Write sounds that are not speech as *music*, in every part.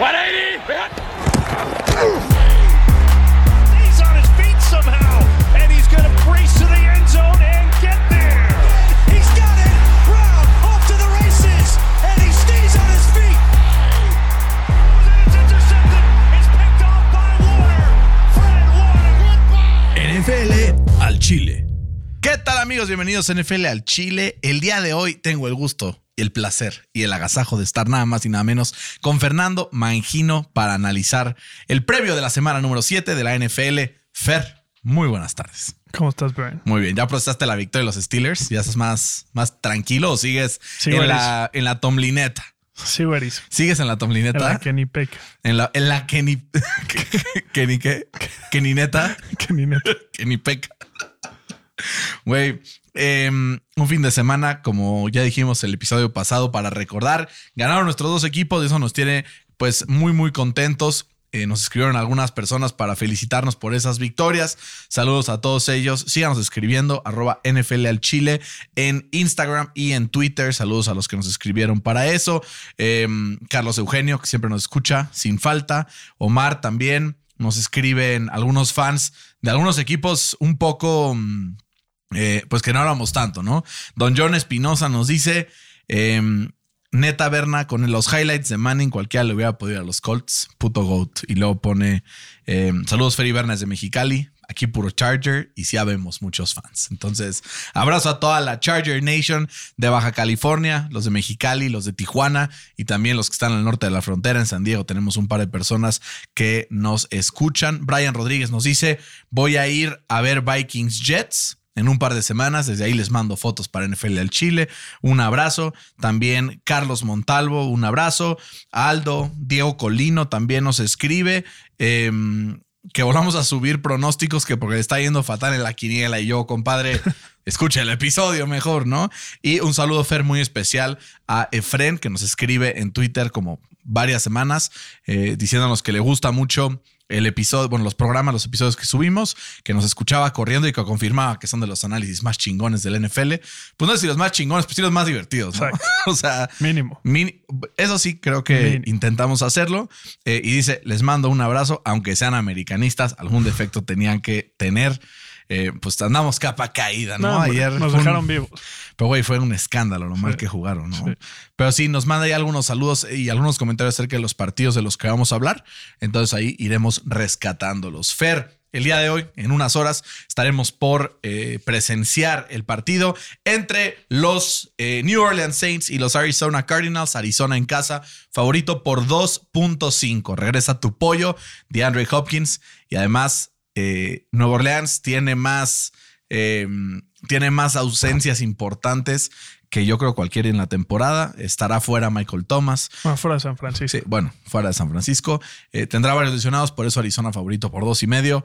He's on his feet somehow, and he's going to brace to the end zone and get there. He's got it. Brown off to the races, and he stays on his feet. It's intercepted. It's picked off by Warner. Fred Warner. NFL al Chile. ¿Qué tal amigos? Bienvenidos a NFL al Chile. El día de hoy tengo el gusto, el placer y el agasajo de estar nada más y nada menos con Fernando Mangino para analizar el previo de la semana número 7 de la NFL. Fer, muy buenas tardes. ¿Cómo estás, Brian? Muy bien, ¿ya procesaste la victoria de los Steelers? ¿Ya estás más, más tranquilo o sigues Sí, en, la, en la Tomlineta? Sí, güeris. ¿Sigues en la Tomlineta? En la Kenny Peck. En la, en la Kenny... *laughs* Kenny qué? Kenny neta. *laughs* Kenny neta. ni peca. Güey, em, un fin de semana, como ya dijimos el episodio pasado, para recordar, ganaron nuestros dos equipos y eso nos tiene pues muy, muy contentos. Eh, nos escribieron algunas personas para felicitarnos por esas victorias. Saludos a todos ellos. Síganos escribiendo, arroba NFL al Chile en Instagram y en Twitter. Saludos a los que nos escribieron para eso. Em, Carlos Eugenio, que siempre nos escucha sin falta. Omar también. Nos escriben algunos fans de algunos equipos un poco, mm, eh, pues que no hablamos tanto, ¿no? Don John Espinosa nos dice, em, neta Berna, con los highlights de Manning, cualquiera le hubiera podido ir a los Colts, puto GOAT. Y luego pone, em, saludos Ferry Berna de Mexicali, aquí puro Charger y sí habemos muchos fans. Entonces, abrazo a toda la Charger Nation de Baja California, los de Mexicali, los de Tijuana y también los que están al norte de la frontera en San Diego. Tenemos un par de personas que nos escuchan. Brian Rodríguez nos dice, voy a ir a ver Vikings Jets. En un par de semanas, desde ahí les mando fotos para NFL al Chile. Un abrazo. También Carlos Montalvo, un abrazo. Aldo, Diego Colino también nos escribe. Em, que volvamos a subir pronósticos que porque le está yendo fatal en la quiniela y yo, compadre, *laughs* escucha el episodio mejor, ¿no? Y un saludo, Fer, muy especial a Efren, que nos escribe en Twitter como varias semanas, eh, diciéndonos que le gusta mucho el episodio, bueno, los programas, los episodios que subimos, que nos escuchaba corriendo y que confirmaba que son de los análisis más chingones del NFL. Pues no sé si los más chingones, pues sí los más divertidos, *laughs* o sea, Mínimo. Mini- eso sí, creo que Mínimo. intentamos hacerlo. Eh, y dice, les mando un abrazo, aunque sean americanistas, algún defecto tenían que tener. Eh, pues andamos capa caída, ¿no? Ayer nos un- dejaron vivos. pero, güey, fue un escándalo lo mal que jugaron, ¿no? Sí. Pero sí, nos manda ahí algunos saludos y algunos comentarios acerca de los partidos de los que vamos a hablar. Entonces ahí iremos rescatándolos. Fer, el día de hoy, en unas horas, estaremos por eh, presenciar el partido entre los eh, New Orleans Saints y los Arizona Cardinals. Arizona en casa, favorito por 2.5. Regresa tu pollo, DeAndre Hopkins. Y además, eh, Nueva Orleans tiene más, eh, tiene más ausencias importantes que yo creo cualquiera en la temporada. Estará fuera Michael Thomas. Ah, fuera de San Francisco. Sí, bueno, fuera de San Francisco. Eh, tendrá varios lesionados, por eso Arizona favorito por dos y medio.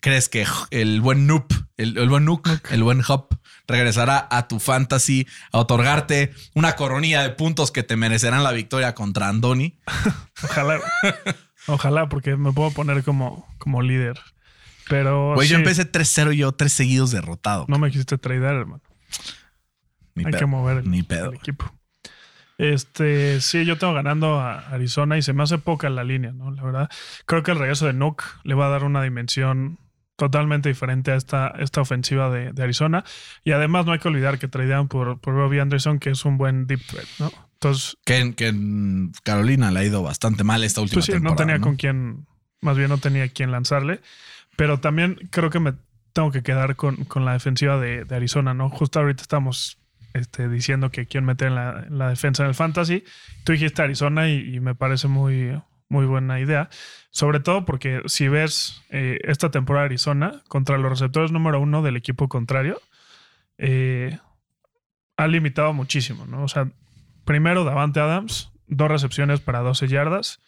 ¿Crees que el buen Noop, el, el buen Nook, el buen Hop, regresará a tu fantasy a otorgarte una coronilla de puntos que te merecerán la victoria contra Andoni? *laughs* Ojalá. Ojalá, porque me puedo poner como, como líder. Pero. Güey, yo empecé 3-0 y yo tres seguidos derrotado. No me quisiste tradear, hermano. Ni Hay pedo, que mover el, Ni pedo. el equipo. Este, sí, yo tengo ganando a Arizona y se me hace poca la línea, ¿no? La verdad, creo que el regreso de Nook le va a dar una dimensión totalmente diferente a esta, esta ofensiva de, de Arizona. Y además no hay que olvidar que tradearon por, por Robbie Anderson, que es un buen deep threat, ¿no? Entonces, Que, en- que en Carolina le ha ido bastante mal esta última pues sí, no temporada. tenía ¿no? con quién, más bien no tenía quién lanzarle. Pero también creo que me tengo que quedar con, con la defensiva de, Arizona, ¿no? Justo ahorita estamos este, diciendo que quién meter en la, en la defensa en el fantasy. Tú dijiste Arizona y, me parece muy, muy buena idea. Sobre todo porque si ves eh, esta temporada Arizona contra los receptores número uno del equipo contrario, eh, ha limitado muchísimo, ¿no? O sea, primero Davante Adams, dos recepciones para 12 yardas.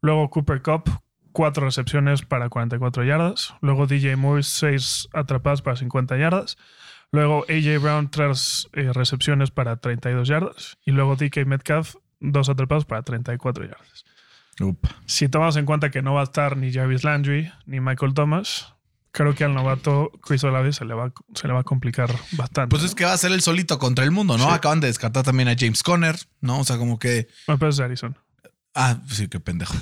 Luego Cooper Cup, cuatro recepciones para 44 yardas. Luego DJ Moore, seis atrapadas para 50 yardas. Luego AJ Brown, tres eh, recepciones para 32 yardas. Y luego DK Metcalf, dos atrapados para 34 yardas. Si tomas en cuenta que no va a estar ni Jarvis Landry ni Michael Thomas, creo que al novato Chris Olave se le va, se le va a complicar bastante. Pues es que va a ser el solito contra el mundo, ¿no? Sí. Acaban de descartar también a James Conner, ¿no? O sea, como que Me parece de Arizona. Ah, sí, qué pendejo.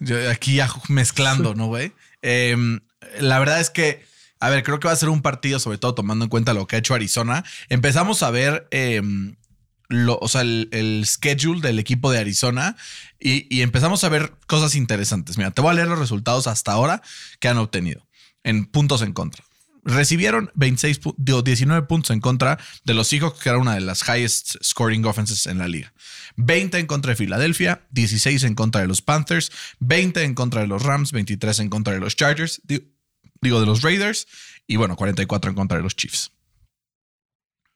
Yo aquí ya mezclando, ¿no, güey? Em, la verdad es que, a ver, creo que va a ser un partido, sobre todo tomando en cuenta lo que ha hecho Arizona. Empezamos a ver, em, o sea, el, el schedule del equipo de Arizona y, y empezamos a ver cosas interesantes. Mira, te voy a leer los resultados hasta ahora que han obtenido en puntos en contra recibieron 26, pu- digo, 19 puntos en contra de los Seahawks, que era una de las highest scoring offenses en la liga. 20 en contra de Filadelfia, 16 en contra de los Panthers, 20 en contra de los Rams, 23 en contra de los Chargers, di- digo, de los Raiders, y bueno, 44 en contra de los Chiefs.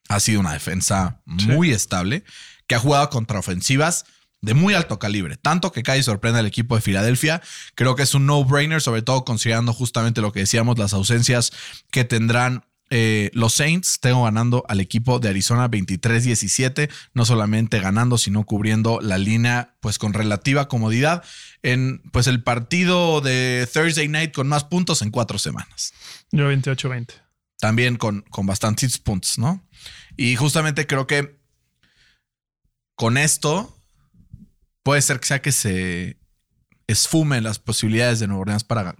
Ha sido una defensa muy estable que ha jugado contra ofensivas de muy alto calibre. Tanto que cae y sorprende al equipo de Filadelfia. Creo que es un no-brainer, sobre todo considerando justamente lo que decíamos, las ausencias que tendrán eh, los Saints. Tengo ganando al equipo de Arizona 23-17, no solamente ganando, sino cubriendo la línea pues con relativa comodidad en pues el partido de Thursday Night con más puntos en cuatro semanas Yo 28-20. también con, con bastantes puntos, ¿no? Y justamente creo que con esto puede ser que sea que se esfumen las posibilidades de Nueva Orleans para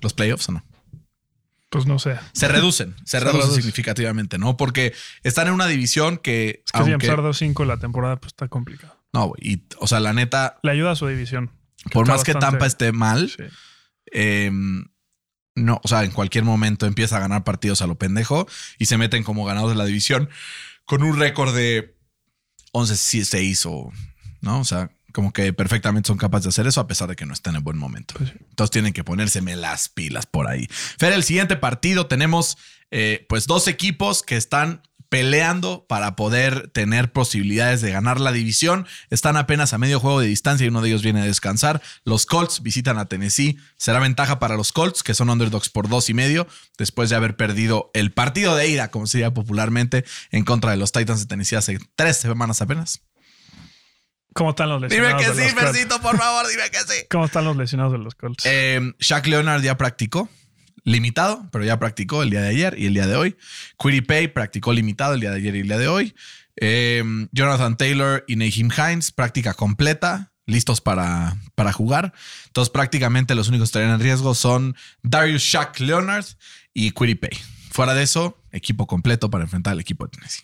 los playoffs o no. Pues no sé. Se reducen, se, *laughs* Se reducen reduce. significativamente, ¿no? Porque están en una división que... Es que si aunque- empezar 2-5 la temporada, pues está complicado. no, y, o sea, la neta, Le ayuda a su división. por más que Tampa esté mal, Sí. eh, no, o sea, en cualquier momento empieza a ganar partidos a lo pendejo y se meten como ganadores de la división con un récord de 11-6 o, ¿no? O sea, como que perfectamente son capaces de hacer eso a pesar de que no estén en buen momento. Pues sí. Entonces tienen que ponérseme las pilas por ahí. Fer, el siguiente partido tenemos eh, pues dos equipos que están peleando para poder tener posibilidades de ganar la división. Están apenas a medio juego de distancia y uno de ellos viene a descansar. Los Colts visitan a Tennessee. Será ventaja para los Colts, que son underdogs por dos y medio, después de haber perdido el partido de ida, como se llama popularmente, en contra de los Titans de Tennessee hace tres semanas apenas. ¿Cómo están los Dime lesionados? que de sí? Fercito, por favor, dime que sí. ¿Cómo están los lesionados de los Colts? Eh, Shaq Leonard ya practicó, limitado, pero ya practicó el día de ayer y el día de hoy. Quiddy Pay practicó limitado el día de ayer y el día de hoy. Eh, Jonathan Taylor y Naheem Hines, práctica completa, listos para, para jugar. Entonces, prácticamente los únicos que estarían en riesgo son Darius Shaq Leonard y Quiddy Pay. Fuera de eso, equipo completo para enfrentar al equipo de Tennessee.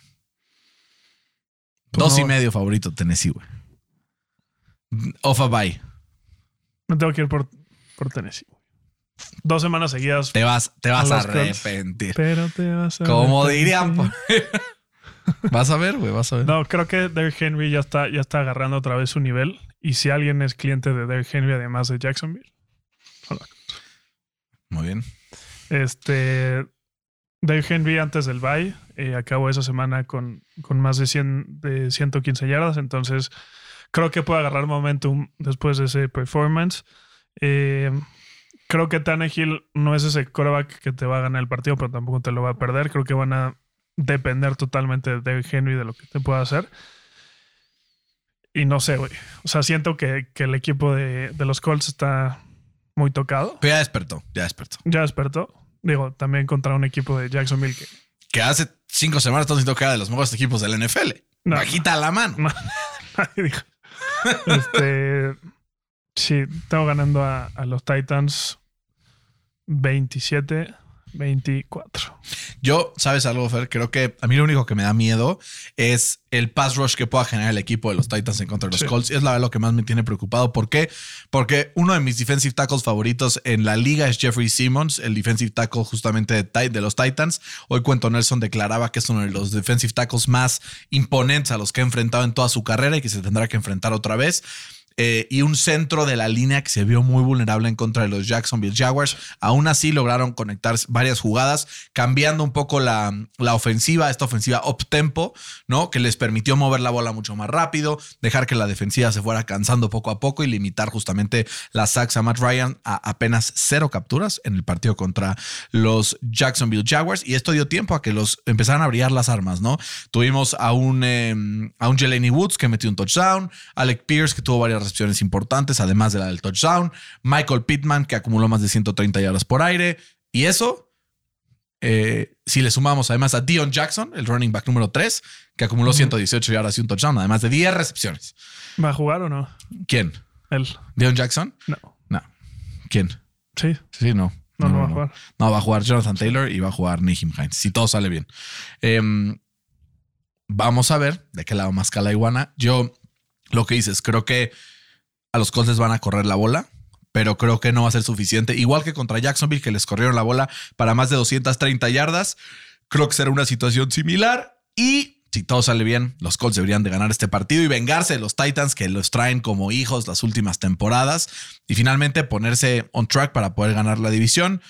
Dos y medio favorito Tennessee, güey. Off a bye. Me tengo que ir por, por Tennessee. Dos semanas seguidas. Te vas, te vas a, arrepentir. Pero te vas a. Como dirían. *laughs* vas a ver, güey, vas a ver. No, creo que Derrick Henry ya está, ya está agarrando otra vez su nivel. Y si alguien es cliente de Derrick Henry, además de Jacksonville, Muy bien. este. Derrick Henry antes del bye eh, acabó esa semana con, con más de, 100, de 115 yardas. Entonces, creo que puede agarrar momentum después de ese performance. Eh, creo que Tannehill no es ese coreback que te va a ganar el partido, pero tampoco te lo va a perder. Creo que van a depender totalmente de Henry de lo que te pueda hacer. Y no sé, güey. O sea, siento que, que el equipo de, de los Colts está muy tocado. Pero ya despertó, ya despertó. Ya despertó. Digo, también contra un equipo de Jacksonville que Que hace cinco semanas estamos diciendo que era de los mejores equipos del NFL. No. Bajita la mano. No, *laughs* nadie dijo. Este. Sí, tengo ganando a, los Titans 27, 24. Yo, ¿sabes algo, Fer? Creo que a mí lo único que me da miedo es el pass rush que pueda generar el equipo de los Titans en contra de los Sí. Colts. Es la verdad lo que más me tiene preocupado. ¿Por qué? Porque uno de mis defensive tackles favoritos en la liga es Jeffrey Simmons, el defensive tackle justamente de, de los Titans. Hoy Cuento Nelson declaraba que es uno de los defensive tackles más imponentes a los que ha enfrentado en toda su carrera y que se tendrá que enfrentar otra vez. Eh, y un centro de la línea que se vio muy vulnerable en contra de los Jacksonville Jaguars. Aún así lograron conectar varias jugadas, cambiando un poco la, la ofensiva, esta ofensiva up-tempo, ¿no? Que les permitió mover la bola mucho más rápido, dejar que la defensiva se fuera cansando poco a poco y limitar justamente las sacks a Matt Ryan a apenas cero capturas en el partido contra los Jacksonville Jaguars. Y esto dio tiempo a que los empezaran a brillar las armas, ¿no? Tuvimos a un, eh, a un Jelani Woods que metió un touchdown, Alec Pierce que tuvo varias recepciones importantes, además de la del touchdown, Michael Pittman que acumuló más de 130 yardas por aire. Y eso, eh, si le sumamos además a Dion Jackson, el running back número 3, que acumuló 118 yardas y un touchdown, además de 10 recepciones. ¿Va a jugar o no? ¿Quién? Él. ¿Dion Jackson? No. No. ¿Quién? Sí. Sí, no. No, no va a jugar. No, va a jugar Jonathan Taylor y va a jugar Nihim Hines. Si todo sale bien. Em, vamos a ver de qué lado más la iguana. Yo, lo que dices, creo que a los Colts les van a correr la bola, pero creo que no va a ser suficiente. Igual que contra Jacksonville, que les corrieron la bola para más de 230 yardas. Creo que será una situación similar. Y si todo sale bien, los Colts deberían de ganar este partido y vengarse de los Titans que los traen como hijos las últimas temporadas y finalmente ponerse on track para poder ganar la división.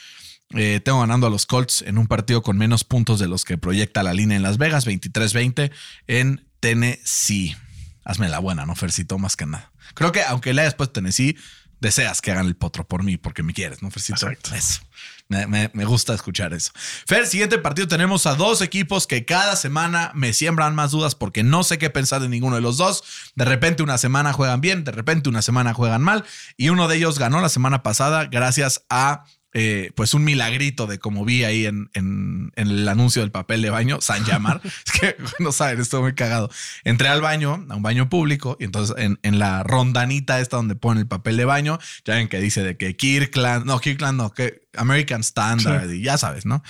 Eh, tengo ganando a los Colts en un partido con menos puntos de los que proyecta la línea en Las Vegas, 23-20 en Tennessee. Hazme la buena, ¿no, Fercito? Más que nada. Creo que aunque le hayas puesto Tennessee, deseas que hagan el potro por mí porque me quieres, ¿no, Fercito? Exacto. Eso. Me, me- me gusta escuchar eso. Fer, siguiente partido tenemos a dos equipos que cada semana me siembran más dudas porque no sé qué pensar de ninguno de los dos. De repente una semana juegan bien, de repente una semana juegan mal y uno de ellos ganó la semana pasada gracias a eh, pues un milagrito de como vi ahí en, en- en el anuncio del papel de baño, San Llamar. *laughs* es que no saben, estoy muy cagado. Entré al baño, a un baño público, y entonces en, en la rondanita esta donde pone el papel de baño, ya ven que dice de que Kirkland, no, Kirkland no, que American Standard, y ya sabes, ¿no?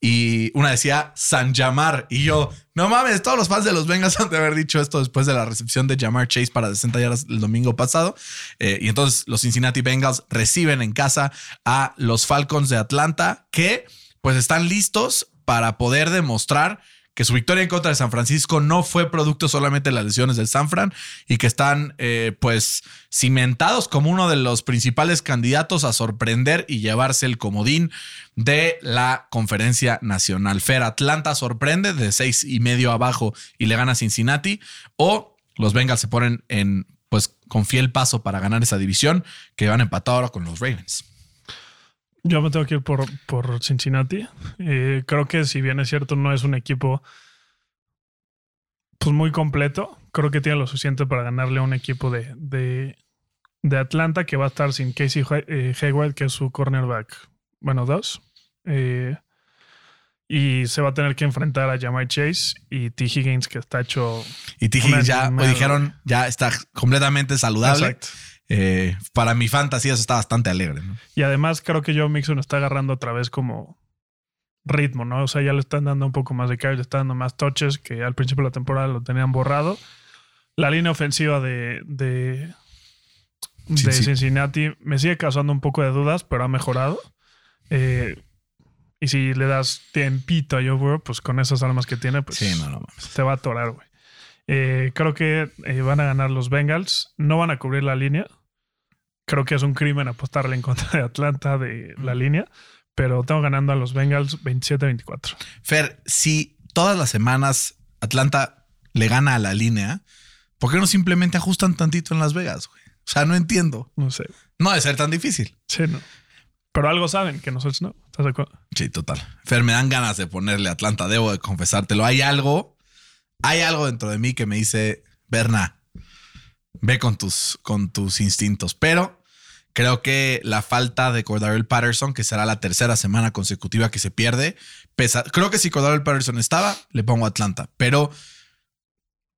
Y una decía San Llamar. Y yo, no mames, todos los fans de los Bengals *laughs* han de haber dicho esto después de la recepción de Jamar Chase para 60 yardas el domingo pasado. Eh, y entonces los Cincinnati Bengals reciben en casa a los Falcons de Atlanta que pues están listos para poder demostrar que su victoria en contra de San Francisco no fue producto solamente de las lesiones del San Fran y que están eh, pues cimentados como uno de los principales candidatos a sorprender y llevarse el comodín de la conferencia nacional. Fer Atlanta sorprende de seis y medio abajo y le gana a Cincinnati o los Bengals se ponen en pues con fiel paso para ganar esa división que van empatados ahora con los Ravens. Yo me tengo que ir por, por Cincinnati. Eh, creo que si bien es cierto, no es un equipo pues muy completo. Creo que tiene lo suficiente para ganarle a un equipo de, de, de Atlanta que va a estar sin Casey eh, Hayward, que es su cornerback. Bueno, dos. Eh, y se va a tener que enfrentar a Jamar Chase y T. Higgins, que está hecho. Y T. Higgins ya, hoy dijeron, ya está completamente saludable. Exacto. Eh, para mi fantasía eso está bastante alegre. ¿no? Y además creo que Joe Mixon está agarrando otra vez como ritmo, ¿no? O sea, ya le están dando un poco más de carry, le están dando más touches que al principio de la temporada lo tenían borrado. La línea ofensiva de, de, de Sí, sí. Cincinnati me sigue causando un poco de dudas, pero ha mejorado. Eh, y si le das tiempito a Joe Burrow, pues con esas armas que tiene, pues Sí, no, no mames. te va a atorar, güey. Eh, creo que eh, van a ganar los Bengals. No van a cubrir la línea. Creo que es un crimen apostarle en contra de Atlanta de la línea. Pero tengo ganando a los Bengals 27-24. Fer, si todas las semanas Atlanta le gana a la línea, ¿por qué no simplemente ajustan tantito en Las Vegas? güey? O sea, no entiendo. No sé. No debe ser tan difícil. Sí, no. Pero algo saben que nosotros no. ¿Estás de acuerdo? Sí, total. Fer, me dan ganas de ponerle Atlanta, debo de confesártelo. Hay algo, hay algo dentro de mí que me dice, Berna, ve con tus, con tus instintos. Pero creo que la falta de Cordarrelle Patterson, que será la tercera semana consecutiva que se pierde, pesa. Creo que si Cordarrelle Patterson estaba, le pongo Atlanta. Pero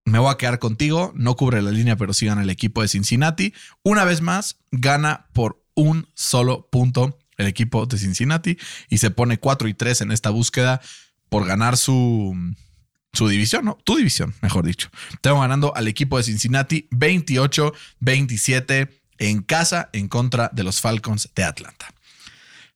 me voy a quedar contigo. No cubre la línea, pero sí gana el equipo de Cincinnati. Una vez más, gana por un solo punto el equipo de Cincinnati y se pone 4 y 3 en esta búsqueda por ganar su, su división, ¿no? Tu división, mejor dicho. Tengo ganando al equipo de Cincinnati 28-27 en casa en contra de los Falcons de Atlanta.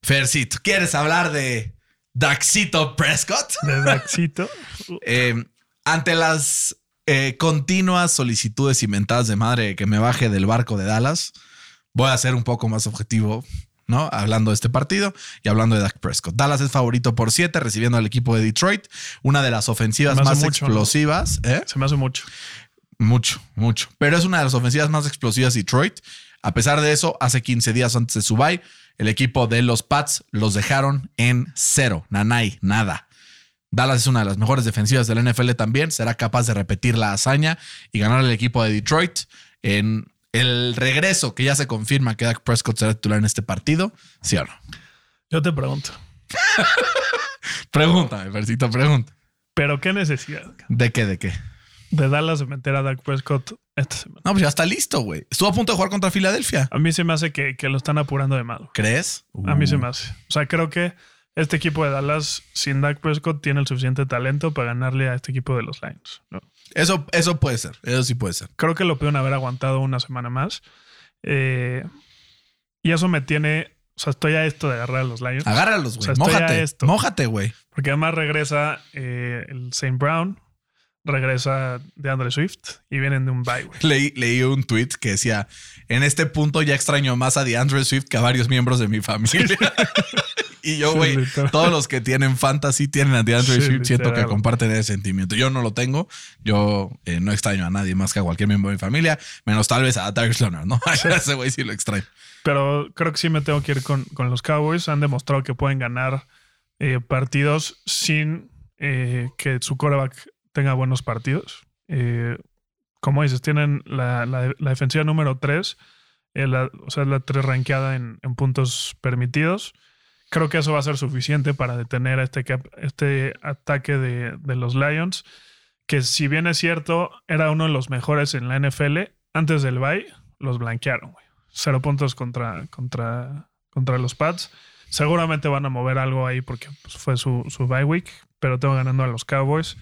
Fercito, ¿quieres hablar de Daxito Prescott? De Daxito. *laughs* Eh, ante las eh, continuas solicitudes inventadas de madre que me baje del barco de Dallas, voy a ser un poco más objetivo, ¿no? Hablando de este partido y hablando de Dak Prescott. Dallas es favorito por 7, recibiendo al equipo de Detroit, una de las ofensivas más mucho, ¿no? explosivas. ¿eh? Se me hace mucho. Mucho, mucho. Pero es una de las ofensivas más explosivas de Detroit. A pesar de eso, hace 15 días antes de su bye, el equipo de los Pats los dejaron en cero. Nanay, nada. Dallas es una de las mejores defensivas del NFL también. Será capaz de repetir la hazaña y ganar al equipo de Detroit en el regreso que ya se confirma que Dak Prescott será titular en este partido. ¿Sí o no? Yo te pregunto. *laughs* Pregúntame, Versito, pregunta. ¿Pero qué necesidad? ¿De qué? ¿De qué? de Dallas de meter a Dak Prescott esta semana. No, pues ya está listo, güey. Estuvo a punto de jugar contra Filadelfia. A mí se me hace que, que lo están apurando de malo. ¿Crees? A mí se Uh. me hace. O sea, creo que este equipo de Dallas sin Dak Prescott tiene el suficiente talento para ganarle a este equipo de los Lions. ¿no? Eso, eso puede ser. Eso sí puede ser. Creo que lo pudieron haber aguantado una semana más. Eh, y eso me tiene. O sea, estoy a esto de agarrar a los Lions. Agárralos, O güey. sea, a Mójate. esto. Mójate, güey. Porque además regresa eh, el St. Brown, regresa de Andre Swift y vienen de un bye, güey. Leí, leí un tweet que decía: En este punto ya extraño más a DeAndre Swift que a varios miembros de mi familia. *laughs* y yo, güey, todos los que tienen fantasy tienen a DeAndre Sí, Swift. Siento que comparten ese sentimiento. Yo no lo tengo. Yo eh, no extraño a nadie más que a cualquier miembro de mi familia, menos tal vez a Darius Leonard, ¿no? *laughs* A ese güey sí lo extraño. Pero creo que sí me tengo que ir con, con los Cowboys. Han demostrado que pueden ganar eh, partidos sin eh, que su quarterback tenga buenos partidos. Como dices, tienen la, la- la defensiva número 3, o sea, la 3 rankeada en, en puntos permitidos. Creo que eso va a ser suficiente para detener a este, este ataque de, de los Lions, que si bien es cierto, era uno de los mejores en la NFL, antes del bye los blanquearon, güey. Cero puntos contra, contra, contra los Pats. Seguramente van a mover algo ahí porque pues, fue su, su bye week, pero tengo ganando a los Cowboys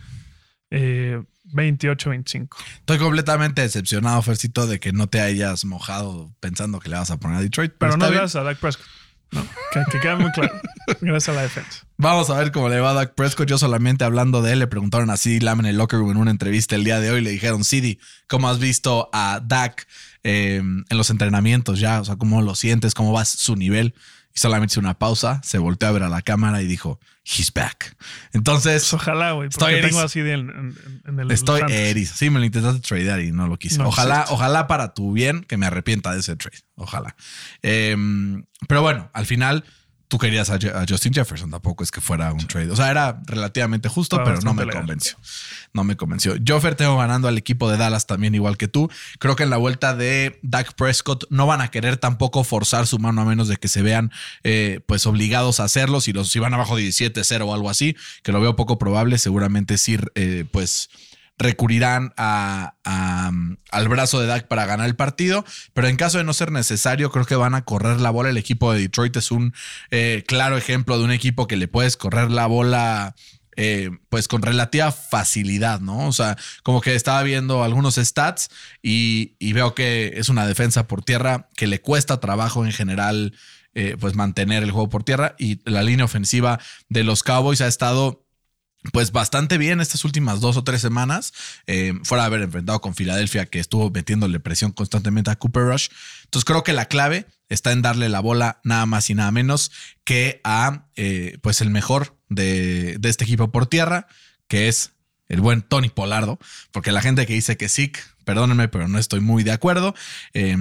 eh, 28-25. Estoy completamente decepcionado, Fercito, de que no te hayas mojado pensando que le vas a poner a Detroit. Pero no gracias a Dak Prescott. No, que, que quede muy claro. Gracias a la defensa. Vamos a ver cómo le va a Dak Prescott. Yo solamente hablando de él, le preguntaron a CD Lamb en el locker room en una entrevista el día de hoy. Le dijeron, CD, ¿cómo has visto a Dak eh, en los entrenamientos ya? O sea, ¿cómo lo sientes? ¿Cómo va su nivel? Y solamente hizo una pausa, se volteó a ver a la cámara y dijo, he's back. Entonces, Pues ojalá, güey, Estoy porque tengo así de en, en- en el estoy erizo. Sí, me lo intentaste tradear y no lo quise. No ojalá, ojalá para tu bien que me arrepienta de ese trade. Ojalá. Eh, pero bueno, al final tú querías a, Justin Jefferson, tampoco es que fuera un trade. O sea, era relativamente justo, pero no me legal. convenció. No me convenció. Joffer tengo ganando al equipo de Dallas también igual que tú. Creo que en la vuelta de Dak Prescott no van a querer tampoco forzar su mano a menos de que se vean eh, pues obligados a hacerlo. Si los si van abajo de 17-0 o algo así, que lo veo poco probable, seguramente sí eh, pues recurrirán a, al brazo de Dak para ganar el partido, pero en caso de no ser necesario, creo que van a correr la bola. El equipo de Detroit es un eh, claro ejemplo de un equipo que le puedes correr la bola. eh, pues con relativa facilidad, ¿no? O sea, como que estaba viendo algunos stats y, y veo que es una defensa por tierra que le cuesta trabajo en general, eh, pues mantener el juego por tierra y la línea ofensiva de los Cowboys ha estado pues bastante bien estas últimas dos o tres semanas, eh, fuera de haber enfrentado con Filadelfia, que estuvo metiéndole presión constantemente a Cooper Rush. Entonces creo que la clave está en darle la bola nada más y nada menos que a eh, pues el mejor de, de este equipo por tierra, que es el buen Tony Polardo, porque la gente que dice que sí, perdónenme, pero no estoy muy de acuerdo. Eh,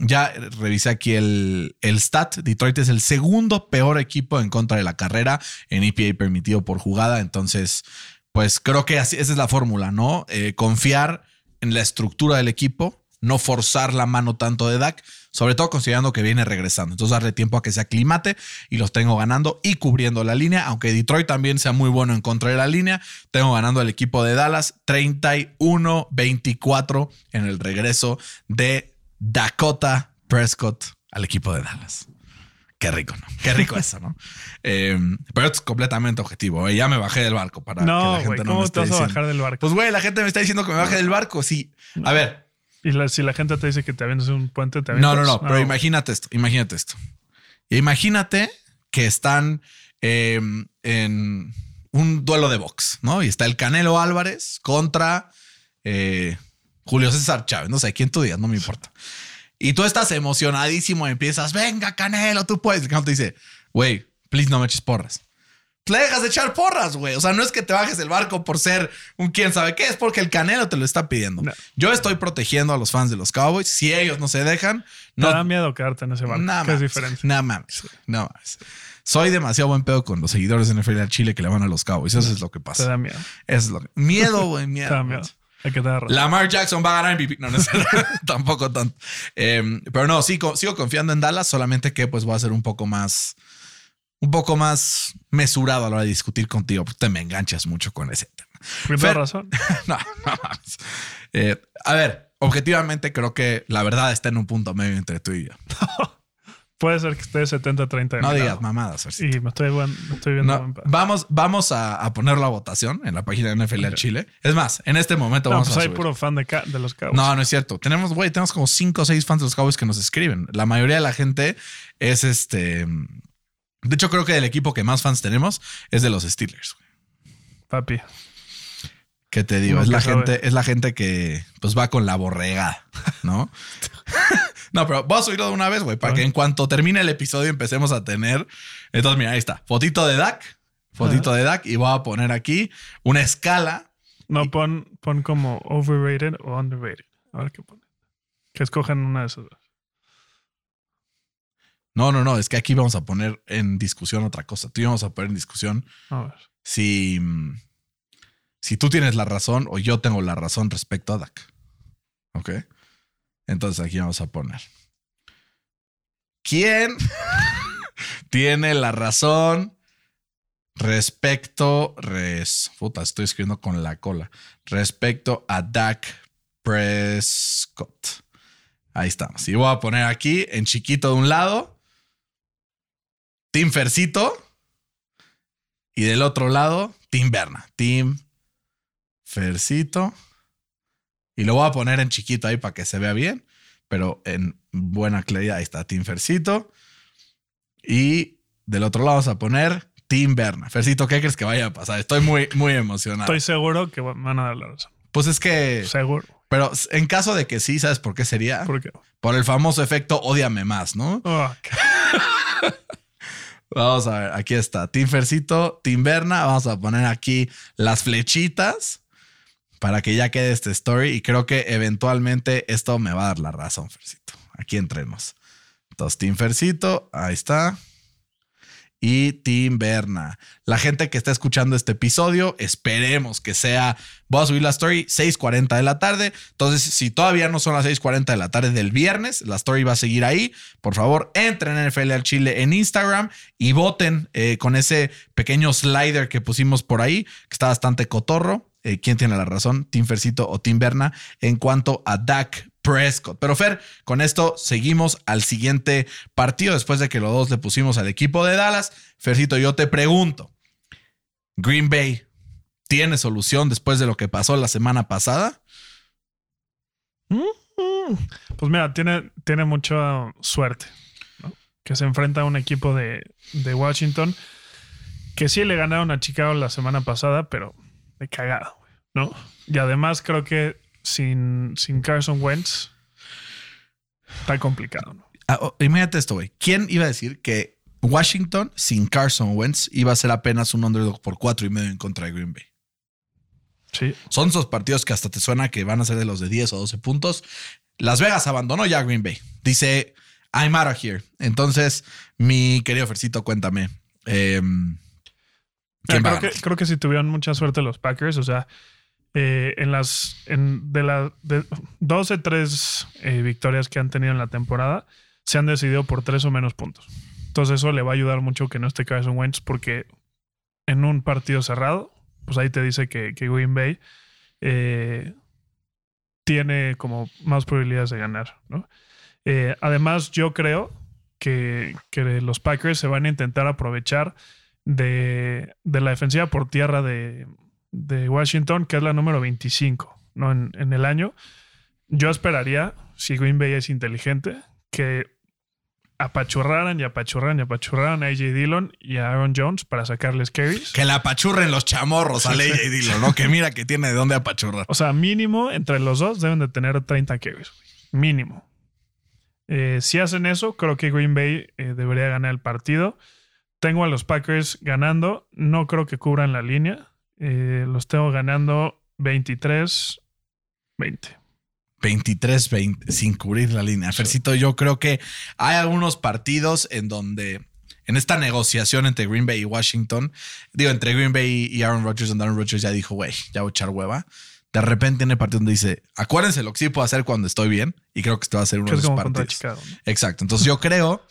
ya revisé aquí el, el stat. Detroit es el segundo peor equipo en contra de la carrera en EPA permitido por jugada. Entonces, pues creo que así, esa es la fórmula, ¿no? Eh, confiar en la estructura del equipo, no forzar la mano tanto de Dak, sobre todo considerando que viene regresando. Entonces, darle tiempo a que se aclimate y los tengo ganando y cubriendo la línea, aunque Detroit también sea muy bueno en contra de la línea. Tengo ganando al equipo de Dallas 31-24 en el regreso de Dakota Prescott al equipo de Dallas. Qué rico, ¿no? Qué rico eso, ¿no? *laughs* Eh, pero es completamente objetivo. ¿eh? Ya me bajé del barco para que la No, gente no ¿cómo me te esté vas a bajar del barco? Pues, güey, la gente me está diciendo que me baje del barco. Sí. A ver, Y la- si la gente te dice que te avientas un puente, te no, avientas. no, no, pero imagínate esto, imagínate esto. Imagínate que están eh, en un duelo de box, ¿no? Y está el Canelo Álvarez contra eh, Julio César Chávez, no sé, quién tú digas, no me importa. Y tú estás emocionadísimo y empiezas, venga, Canelo, tú puedes. Y el te dice, güey, please no me eches porras. Le dejas de echar porras, güey. O sea, no es que te bajes el barco por ser un quién sabe qué, es porque el Canelo te lo está pidiendo. No. Yo estoy protegiendo a los fans de los Cowboys. Si ellos no se dejan, Te no, da miedo quedarte en ese barco, Nada que es diferente. Nada mames. No mames. Soy demasiado buen pedo con los seguidores de NFL al Chile que le van a los Cowboys. Eso es lo que Te pasa. da miedo. Eso es lo que- Miedo, güey, *laughs* Te miedo. da miedo. Hay que te da razón. Lamar Jackson va a ganar MVP. No, no es. *laughs* Tampoco tanto. Eh, pero no, sí, sigo confiando en Dallas, solamente que pues voy a ser un poco más, un poco más mesurado a la hora de discutir contigo. porque Te me enganchas mucho con ese tema. Toda razón. *laughs* no, no mames. Eh, a ver, objetivamente creo que la verdad está en un punto medio entre tú y yo. *laughs* Puede ser que esté 70-30. de No digas mamadas. Y me estoy, buen- me estoy viendo. No, vamos, vamos a, a ponerlo a votación en la página de NFL Ok. Chile. Es más, en este momento No, vamos pues a hay subir. puro fan de, de los Cowboys. No, no es cierto. Tenemos, güey, tenemos como cinco o seis fans de los Cowboys que nos escriben. La mayoría de la gente es este. De hecho, creo que el equipo que más fans tenemos es de los Steelers. Papi. ¿Qué te digo? Es la sabe. gente, es la gente que pues va con la borrega, ¿no? *laughs* no, pero voy a subirlo de una vez, güey, para que en cuanto termine el episodio empecemos a tener. Entonces, mira, ahí está. Fotito de Dak. Fotito de Dak. Y voy a poner aquí una escala. No, pon, pon como overrated o underrated. A ver qué pone. Que escojan una de esas dos. No, no, no. Es que aquí vamos a poner en discusión otra cosa. Tú y vamos a poner en discusión A ver. si, si tú tienes la razón o yo tengo la razón respecto a Dak. ¿Ok? Entonces aquí vamos a poner. ¿Quién *laughs* tiene la razón respecto... Res, puta, estoy escribiendo con la cola. Respecto a Dak Prescott. Ahí estamos. Y voy a poner aquí en chiquito de un lado. Tim Fercito. Y del otro lado, Tim Berna. Tim Fercito. Y lo voy a poner en chiquito ahí para que se vea bien. Pero en buena claridad, ahí está Tim Fercito. Y del otro lado vamos a poner Tim Berna. Fercito, ¿qué crees que vaya a pasar? Estoy muy, muy emocionado. Estoy seguro que va- van a dar la razón. Pues es que, Seguro. pero en caso de que sí, ¿sabes por qué sería? ¿Por qué? Por el famoso efecto Ódiame más, ¿no? Oh, *laughs* Vamos a ver, aquí está. Tim Fercito, Tim Berna. Vamos a poner aquí las flechitas para que ya quede este story. Y creo que eventualmente esto me va a dar la razón, Fercito. Aquí entremos. Entonces, Tim Fercito, ahí está. Y Tim Berna. La gente que está escuchando este episodio, esperemos que sea. Voy a subir la story 6:40 de la tarde. Entonces, si todavía no son las 6:40 de la tarde del viernes, la story va a seguir ahí. Por favor, entren en NFL al Chile en Instagram y voten eh, con ese pequeño slider que pusimos por ahí, que está bastante cotorro. Eh, ¿Quién tiene la razón? ¿Tim Fercito o Tim Berna? En cuanto a Dak Prescott. Pero Fer, con esto seguimos al siguiente partido después de que los dos le pusimos al equipo de Dallas. Fercito, yo te pregunto, Green Bay tiene solución después de lo que pasó la semana pasada? Mm. Pues mira, tiene, tiene mucha suerte. ¿no? Que se enfrenta a un equipo de, de Washington que sí le ganaron a Chicago la semana pasada, pero de cagado, ¿no? Y además creo que sin, sin Carson Wentz está complicado, ¿no? Ah, oh, imagínate esto, güey. ¿Quién iba a decir que Washington sin Carson Wentz iba a ser apenas un underdog por cuatro y medio en contra de Green Bay? Sí. Son esos partidos que hasta te suena que van a ser de los de 10 o 12 puntos. Las Vegas abandonó ya a Green Bay. Dice, I'm out of here. Entonces, mi querido Fercito, cuéntame. em, ¿quién va a creo, que, creo que sí tuvieron mucha suerte los Packers. O sea, eh, en las en, de las de 12, 3 eh, victorias que han tenido en la temporada, se han decidido por tres o menos puntos. Entonces, eso le va a ayudar mucho que no esté Carson Wentz, porque en un partido cerrado, pues ahí te dice que, que Green Bay eh, tiene como más probabilidades de ganar, ¿no? Eh, además, yo creo que, que los Packers se van a intentar aprovechar de, de la defensiva por tierra de, de Washington, que es la número 25 ¿no? en, en el año. Yo esperaría, si Green Bay es inteligente, que apachurraran y apachurraran y apachurraran a AJ Dillon y a Aaron Jones para sacarles carries. Que la apachurren los chamorros a Sí, Ley sí. y dilo, ¿no? Que mira que tiene de dónde apachurrar. O sea, mínimo entre los dos deben de tener 30 carries. Mínimo. Eh, si hacen eso, creo que Green Bay eh, debería ganar el partido. Tengo a los Packers ganando. No creo que cubran la línea. Eh, los tengo ganando 23-20. 23-20 sin cubrir la línea. Fercito, yo creo que hay algunos partidos en donde en esta negociación entre Green Bay y Washington, digo, entre Green Bay y Aaron Rodgers, donde Aaron Rodgers ya dijo, güey, ya voy a echar hueva. De repente en el partido donde dice, acuérdense lo que sí puedo hacer cuando estoy bien. Y creo que este va a ser uno de contra partidos. Chicago. ¿no? Exacto. Entonces yo creo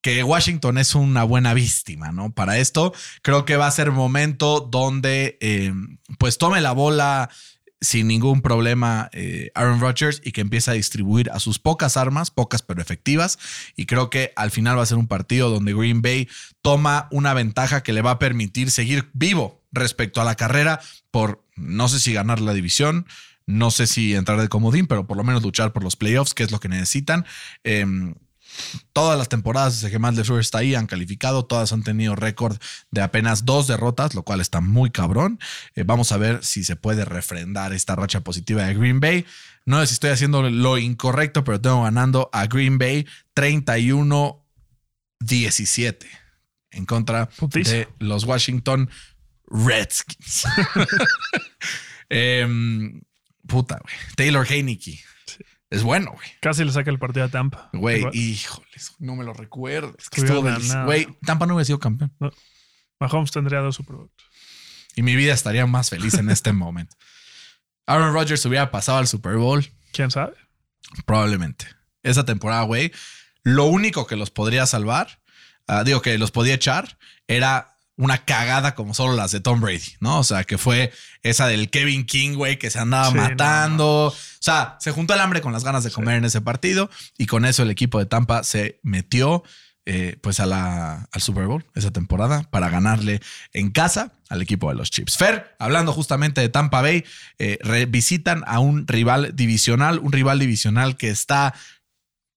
que Washington es una buena víctima, ¿no? Para esto, creo que va a ser momento donde eh, pues tome la bola sin ningún problema eh, Aaron Rodgers y que empiece a distribuir a sus pocas armas, pocas pero efectivas. Y creo que al final va a ser un partido donde Green Bay toma una ventaja que le va a permitir seguir vivo respecto a la carrera por no sé si ganar la división, no sé si entrar de comodín, pero por lo menos luchar por los playoffs, que es lo que necesitan. Em, todas las temporadas desde que Matt LeFleur está ahí han calificado, todas han tenido récord de apenas dos derrotas, lo cual está muy cabrón. Eh, vamos a ver si se puede refrendar esta racha positiva de Green Bay. No sé si estoy haciendo lo incorrecto, pero tengo ganando a Green Bay 31-17 en contra de los Washington Redskins. *laughs* *laughs* Em, puta, güey. Taylor Heineke. Es bueno, güey. Casi le saca el partido a Tampa. Güey, híjoles, no me lo recuerdes. Que estuvo. Güey, Tampa no hubiera sido campeón. Mahomes tendría dos Super Bowls. Y mi vida estaría más feliz en este *laughs* momento. Aaron Rodgers hubiera pasado al Super Bowl, ¿Quién sabe? probablemente. Esa temporada, güey, lo único que los podría salvar, ah, digo que los podía echar, era una cagada como solo las de Tom Brady, ¿no? O sea, que fue esa del Kevin King, güey, que se andaba Sí, no, matando. O sea, se juntó el hambre con las ganas de comer en ese partido y con eso el equipo de Tampa se metió eh, pues a la, al Super Bowl esa temporada para ganarle en casa al equipo de los Chiefs. Fer, hablando justamente de Tampa Bay, eh, revisitan a un rival divisional, un rival divisional que está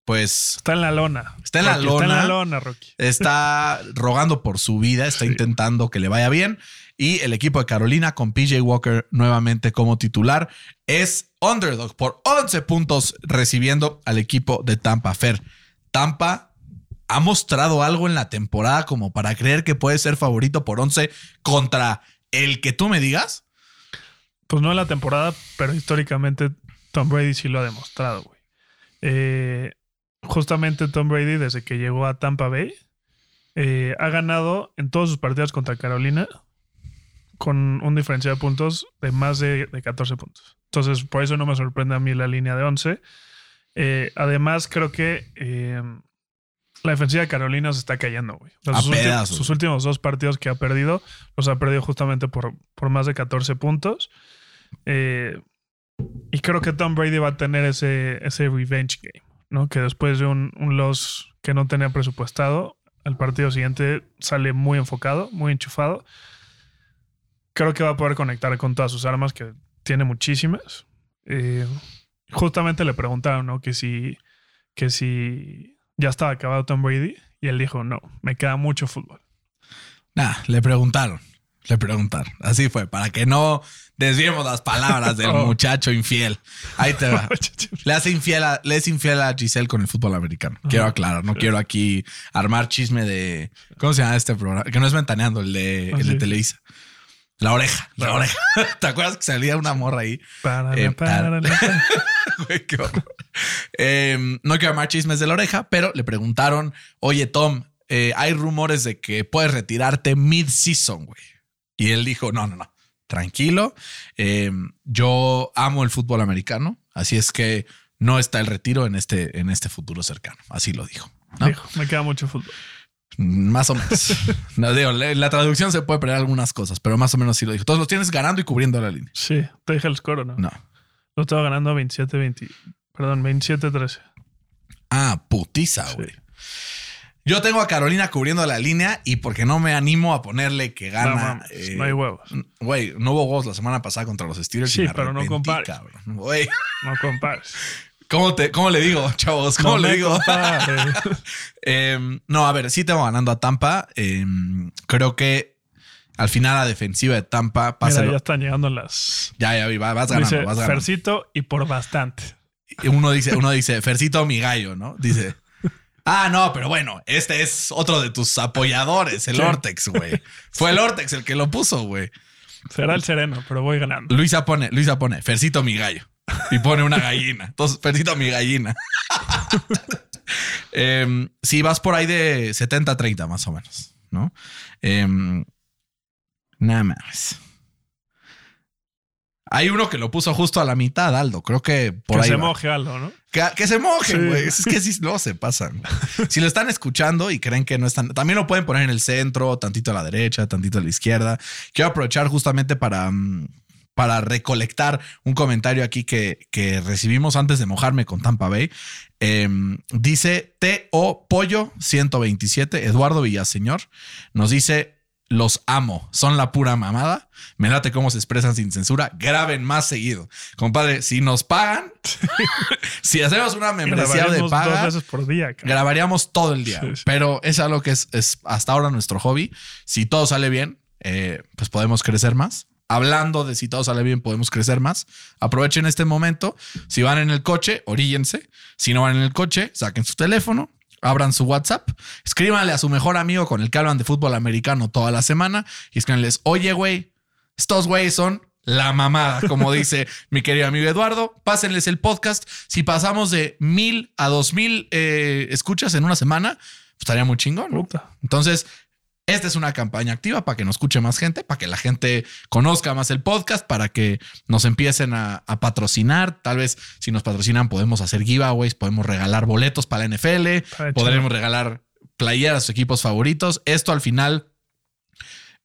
pues Está en la lona. Está en la Rocky, Está en la lona. lona, Rocky. está *laughs* rogando por su vida, está Sí. intentando que le vaya bien. Y el equipo de Carolina con PJ Walker nuevamente como titular es underdog por 11 puntos recibiendo al equipo de Tampa Fer. Tampa ha mostrado algo en la temporada como para creer que puede ser favorito por 11 contra el que tú me digas. Pues no en la temporada, pero históricamente Tom Brady sí lo ha demostrado, güey. Eh, justamente Tom Brady, desde que llegó a Tampa Bay, eh, ha ganado en todos sus partidos contra Carolina con un diferencial de puntos de más de, de 14 puntos. Entonces, por eso no me sorprende a mí la línea de 11. Eh, además, creo que eh, la defensiva de Carolina se está cayendo, güey. O sea, sus últimos dos partidos que ha perdido, los ha perdido justamente por, por más de 14 puntos. Eh, y creo que Tom Brady va a tener ese, ese revenge game, Que después de un, un loss que no tenía presupuestado, el partido siguiente sale muy enfocado, muy enchufado. Creo que va a poder conectar con todas sus armas, que tiene muchísimas. Eh, justamente le preguntaron, ¿no? Que si, que si ya estaba acabado Tom Brady. Y él dijo, no, me queda mucho fútbol. Nah, le preguntaron. Le preguntaron. Así fue, para que no desviemos las palabras del *laughs* Oh. muchacho infiel. Ahí te va. *laughs* Le hace infiel a, le es infiel a Giselle con el fútbol americano. Quiero aclarar, no quiero aquí armar chisme de. ¿Cómo se llama este programa? Que no es ventaneando, el de, Ah, el de sí. Televisa. La oreja, la oreja. *laughs* ¿Te acuerdas que salía una morra ahí? Para, Eh, para, para. Güey, qué horror. Eh, no quiero armar chismes de la oreja, pero le preguntaron: Oye, Tom, eh, hay rumores de que puedes retirarte mid-season, güey. Y él dijo: No, no, no, tranquilo. Eh, yo amo el fútbol americano, así es que no está el retiro en este, en este futuro cercano. Así lo dijo. ¿no? Dijo, me queda mucho fútbol. Más o menos. *laughs* No, digo, la la traducción se puede perder algunas cosas, pero más o menos sí lo dijo. Todos los tienes ganando y cubriendo la línea. Sí, te dije el score, ¿o ¿no? No. Lo estaba ganando 27-20. Perdón, 27-13. Ah, putiza, Sí. Yo tengo a Carolina cubriendo la línea y porque no me animo a ponerle que No, gana. mames, eh, no hay huevos. Güey, no hubo huevos la semana pasada contra los Steelers. y Sí, me pero no compares. cabrón. No compares. ¿cómo, te, ¿cómo le digo, chavos? ¿Cómo No le digo? Eh, *laughs* no, a ver, sí tengo ganando a Tampa. Eh, creo que al final la defensiva de Tampa pasa. Ya están llegando las. Ya, ya, vi, va- vas ganando, Dice vas ganando. Fercito y por bastante. Y uno dice, uno dice, Fercito mi gallo, ¿no? Dice. Ah, no, pero bueno, este es otro de tus apoyadores, el Sí. Ortex, güey. *laughs* Fue el Ortex el que lo puso, güey. Será el sereno, pero voy ganando. Luisa pone, Luisa pone, Fercito mi gallo. Y pone una gallina. Entonces, Fercito mi gallina. *laughs* Em, sí, vas por ahí de 70-30 más o menos, ¿no? Em, nada más. Hay uno que lo puso justo a la mitad, Aldo. Creo que por que ahí. se va. moje algo, ¿no? Que, que se mojen, Sí. güey. Es que *laughs* sí, no se pasan. Si lo están escuchando y creen que no están, también lo pueden poner en el centro, tantito a la derecha, tantito a la izquierda. Quiero aprovechar justamente para, mm, para recolectar un comentario aquí que, que recibimos antes de mojarme con Tampa Bay. Em, dice T.O. Pollo 127, Eduardo Villaseñor, nos dice. Los amo, son la pura mamada. Me late cómo se expresan sin censura. Graben más seguido. Compadre, si nos pagan, *laughs* si hacemos una membresía de dos paga, veces por día. grabaríamos todo el día. Sí, sí. Pero es algo que es, es hasta ahora nuestro hobby. Si todo sale bien, eh, pues podemos crecer más. Hablando de si todo sale bien, podemos crecer más. Aprovechen este momento. Si van en el coche, oríllense. Si no van en el coche, saquen su teléfono, abran su WhatsApp, escríbanle a su mejor amigo con el que hablan de fútbol americano toda la semana y escríbanles, oye, güey, estos güeyes son la mamada, como *laughs* dice mi querido amigo Eduardo. Pásenles el podcast. Si pasamos de mil a dos mil eh, escuchas en una semana, pues estaría muy chingón. Entonces, esta es una campaña activa para que nos escuche más gente, para que la gente conozca más el podcast, para que nos empiecen a, a patrocinar. Tal vez si nos patrocinan podemos hacer giveaways, podemos regalar boletos para la NFL, podremos regalar playeras a sus equipos favoritos. Esto al final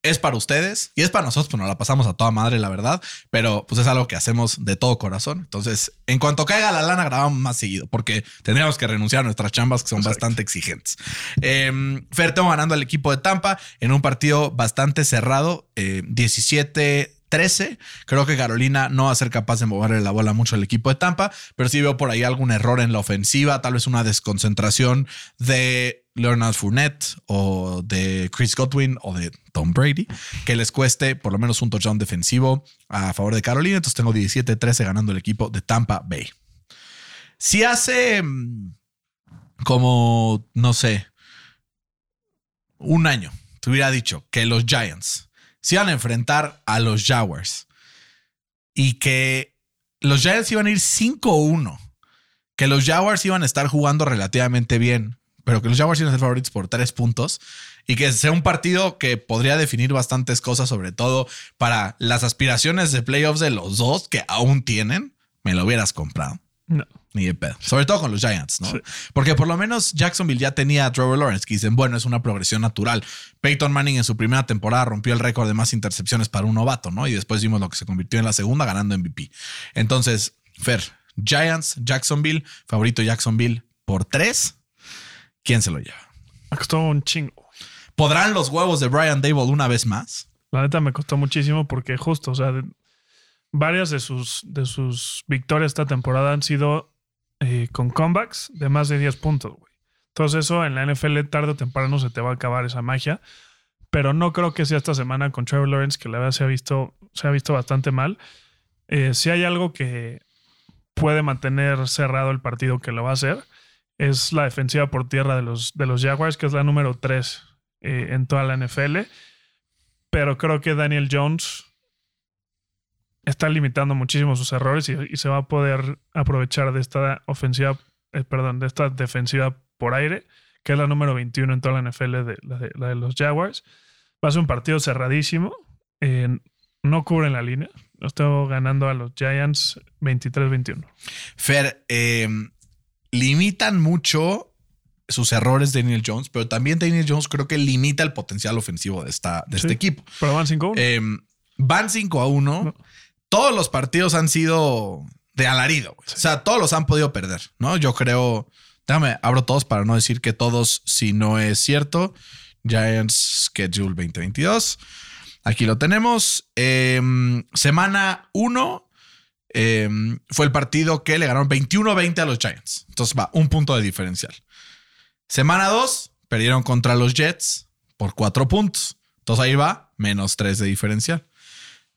es para ustedes y es para nosotros, pues nos la pasamos a toda madre, la verdad, pero pues es algo que hacemos de todo corazón. Entonces, en cuanto caiga la lana, grabamos más seguido porque tendríamos que renunciar a nuestras chambas que son Exacto. bastante exigentes. Eh, Fer tengo ganando al equipo de Tampa en un partido bastante cerrado, eh, 17 13. Creo que Carolina no va a ser capaz de moverle la bola mucho al equipo de Tampa, pero sí veo por ahí algún error en la ofensiva, tal vez una desconcentración de Leonard Fournette o de Chris Godwin o de Tom Brady, que les cueste por lo menos un touchdown defensivo a favor de Carolina. Entonces tengo 17-13 ganando el equipo de Tampa Bay. Si hace mm, como, no sé, un año, te hubiera dicho que los Giants se iban a enfrentar a los Jaguars y que los Giants iban a ir 5-1, que los Jaguars iban a estar jugando relativamente bien, pero que los Jaguars iban a ser favoritos por tres puntos y que sea un partido que podría definir bastantes cosas, sobre todo para las aspiraciones de playoffs de los dos que aún tienen, me lo hubieras comprado. No. Ni de pedo. Sobre todo con los Giants, ¿no? Sí. Porque por lo menos Jacksonville ya tenía a Trevor Lawrence, que dicen, bueno, es una progresión natural. Peyton Manning en su primera temporada rompió el récord de más intercepciones para un novato, ¿no? Y después vimos lo que se convirtió en la segunda ganando MVP. Entonces, Fer, Giants, Jacksonville, favorito Jacksonville por tres. ¿Quién se lo lleva? Me costó un chingo. ¿Podrán los huevos de Brian Dable una vez más? La neta me costó muchísimo porque justo, o sea, de- varias de sus, de sus victorias esta temporada han sido eh, con comebacks de más de 10 puntos, güey. Entonces eso en la NFL tarde o temprano se te va a acabar esa magia. Pero no creo que sea esta semana con Trevor Lawrence, que la verdad se ha visto, se ha visto bastante mal. Eh, si hay algo que puede mantener cerrado el partido que lo va a hacer, es la defensiva por tierra de los, de los Jaguars, que es la número 3 en toda la NFL pero creo que Daniel Jones está limitando muchísimo sus errores y, se va a poder aprovechar de esta ofensiva, eh, perdón, de esta defensiva por aire, que es la número 21 en toda la NFL, de, la, de, la de los Jaguars. Va a ser un partido cerradísimo. eh, no cubren la línea. Estoy ganando a los Giants 23-21. Fer, eh, limitan mucho sus errores de Daniel Jones, pero también Daniel Jones creo que limita el potencial ofensivo de, esta, de este equipo. Pero van 5-1. Eh, van 5 a 1. No. Todos los partidos han sido de alarido. O sea, todos los han podido perder, ¿no? Yo creo. Déjame, abro todos para no decir que todos, si no es cierto. Giants Schedule 2022. Aquí lo tenemos. Eh, semana 1 eh, fue el partido que le ganaron 21-20 a los Giants. Entonces va, un punto de diferencial. Semana 2, perdieron contra los Jets por 4 puntos. Entonces ahí va, menos 3 de diferencial.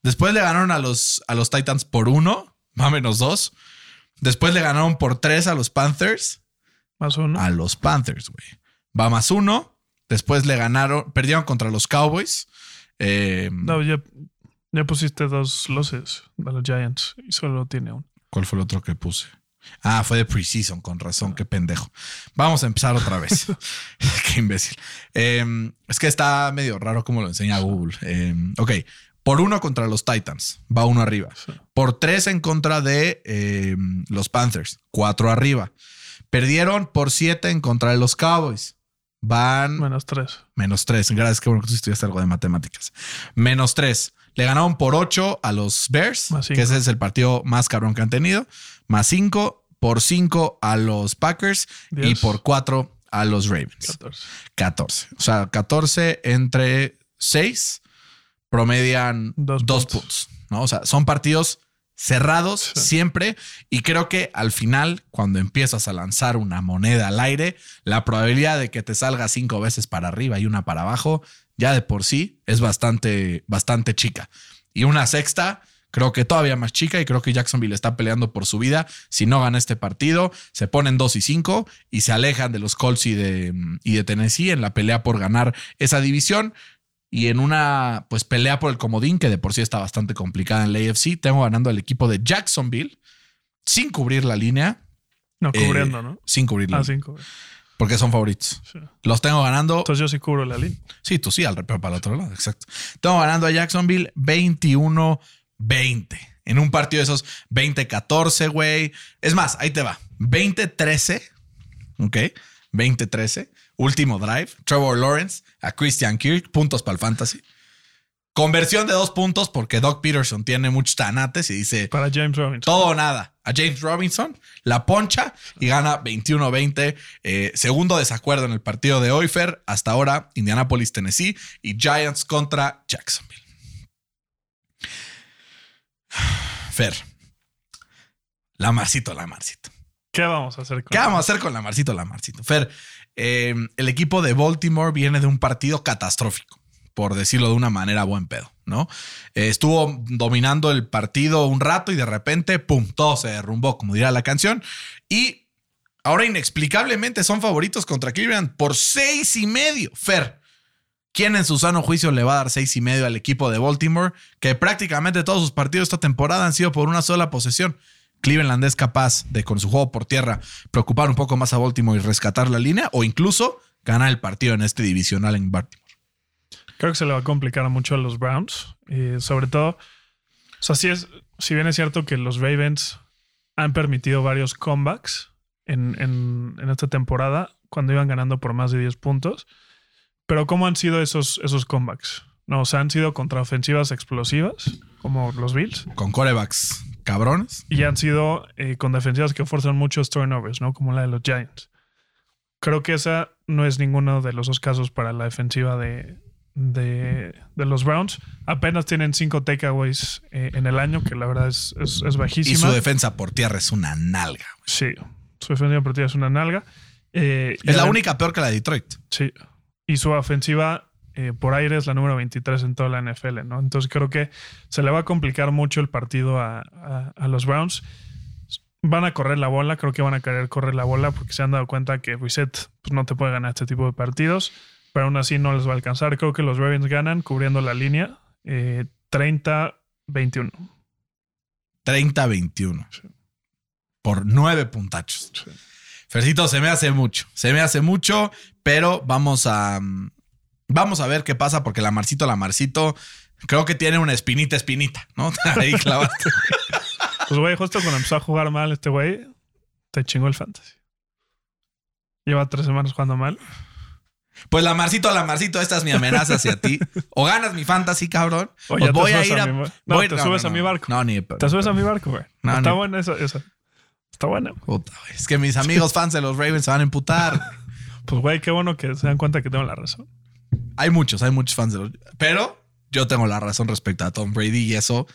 Después le ganaron a los, a los Titans por 1, va menos 2. Después le ganaron por 3 a los Panthers. Más uno. A los Panthers, güey. Va más 1. Después le ganaron, perdieron contra los Cowboys. Eh, No, ya, ya pusiste dos losses de los Giants y solo tiene uno. ¿Cuál fue el otro que puse? Ah, fue de preseason, con razón, qué pendejo. Vamos a empezar otra vez. *laughs* *laughs* qué imbécil. Eh, es que está medio raro como lo enseña Google. Eh, ok, Por uno contra los Titans, va uno arriba. Por tres en contra de eh, los Panthers, cuatro arriba. Perdieron por siete en contra de los Cowboys. Van Menos tres. menos tres. Gracias, que bueno que tú estudiaste algo de matemáticas. Menos tres. Le ganaron por ocho a los Bears, que ese es el partido más cabrón que han tenido. Más cinco. Por cinco a los Packers y por cuatro a los Ravens. 14. 14. O sea, 14 entre 6 promedian Dos dos, puntos. puntos. ¿no? O sea, son partidos cerrados Sí. siempre. Y creo que al final, cuando empiezas a lanzar una moneda al aire, la probabilidad de que te salga cinco veces para arriba y una para abajo, ya de por sí es bastante, bastante chica. Y una sexta. Creo que todavía más chica y creo que Jacksonville está peleando por su vida. Si no gana este partido, se ponen 2 y 5 y se alejan de los Colts y de, y de Tennessee en la pelea por ganar esa división. Y en una pues pelea por el comodín, que de por sí está bastante complicada en la AFC, tengo ganando al equipo de Jacksonville sin cubrir la línea. No, eh, cubriendo, ¿no? Sin cubrir la Ah, línea, cinco. güey. Porque son favoritos. Sí. Los tengo ganando. Entonces yo sí cubro la línea. Sí, tú sí, al pero para el otro lado, exacto. Tengo ganando a Jacksonville 21-20. En un partido de esos 20-14, güey. Es más, ahí te va. 20-13. Ok. 20-13. Último drive. Trevor Lawrence a Christian Kirk. Puntos para el fantasy. Conversión de dos puntos porque Doc Peterson tiene muchos tanates y dice Para James Robinson. todo o nada a James Robinson, la poncha y gana 21-20. Eh, segundo desacuerdo en el partido de hoy, Fer. Hasta ahora, Indianapolis, Tennessee y Giants contra Jacksonville. *sighs* Fer. Lamarcito, Lamarcito. ¿Qué vamos a hacer con ¿Qué vamos a hacer con Lamarcito, Lamarcito? Fer, eh, el equipo de Baltimore viene de un partido catastrófico, por decirlo de una manera buen pedo, ¿no? Eh, estuvo dominando el partido un rato y de repente, pum, todo se derrumbó, como dirá la canción. Y ahora inexplicablemente son favoritos contra Cleveland por seis y medio. Fer, ¿quién en su sano juicio le va a dar seis y medio al equipo de Baltimore? Que prácticamente todos sus partidos esta temporada han sido por una sola posesión. Cleveland es capaz de, con su juego por tierra, preocupar un poco más a Baltimore y rescatar la línea o incluso ganar el partido en este divisional en Baltimore. Creo que se le va a complicar mucho a los Browns. sobre todo, o sea, si, es, si bien es cierto que los Ravens han permitido varios comebacks en, en- en esta temporada cuando iban ganando por más de 10 puntos, pero ¿cómo han sido esos, esos comebacks? No, o sea, han sido contra ofensivas explosivas, como los Bills, Con corebacks cabrones. y han sido eh, con defensivas que forzan muchos turnovers, ¿no? Como la de los Giants. Creo que esa no es ninguno de los dos casos para la defensiva de, de, de los Browns. Apenas tienen cinco takeaways eh, en el año, que la verdad es, es, es Y su defensa por tierra es una nalga. Sí, su defensiva partida es una nalga. Eh, Es la única peor que la de Detroit. Sí. Y su ofensiva eh, por aire es la número 23 en toda la NFL, ¿no? Entonces creo que se le va a complicar mucho el partido a, a- a los Browns. Van a correr la bola, creo que van a querer correr la bola porque se han dado cuenta que Reset pues, no te puede ganar este tipo de partidos, pero aún así no les va a alcanzar. Creo que los Ravens ganan cubriendo la línea eh, 30-21. 30-21. Por nueve puntachos. Sí. Fercito, se me hace mucho. Se me hace mucho, pero vamos a. Vamos a ver qué pasa, porque la Marcito, la Marcito, creo que tiene una espinita, espinita, ¿no? *laughs* Ahí clavaste. Pues güey, justo cuando empezó a jugar mal este güey, te chingó el fantasy. Lleva tres semanas jugando mal. Pues la Marcito, la Marcito, esta es mi amenaza hacia ti. O ganas mi fantasy, cabrón. O O ya te voy a ir a a. mi No, voy- te subes a mi barco. No, ni. Te subes a mi barco, güey. Está ni- buena esa, esa. Está buena. Puta, güey. Es que mis amigos fans de los Ravens se van a emputar. *laughs* Pues, güey, qué bueno que se dan cuenta que tengo la razón. Hay muchos, hay muchos fans de los. Pero yo tengo la razón respecto a Tom Brady y eso.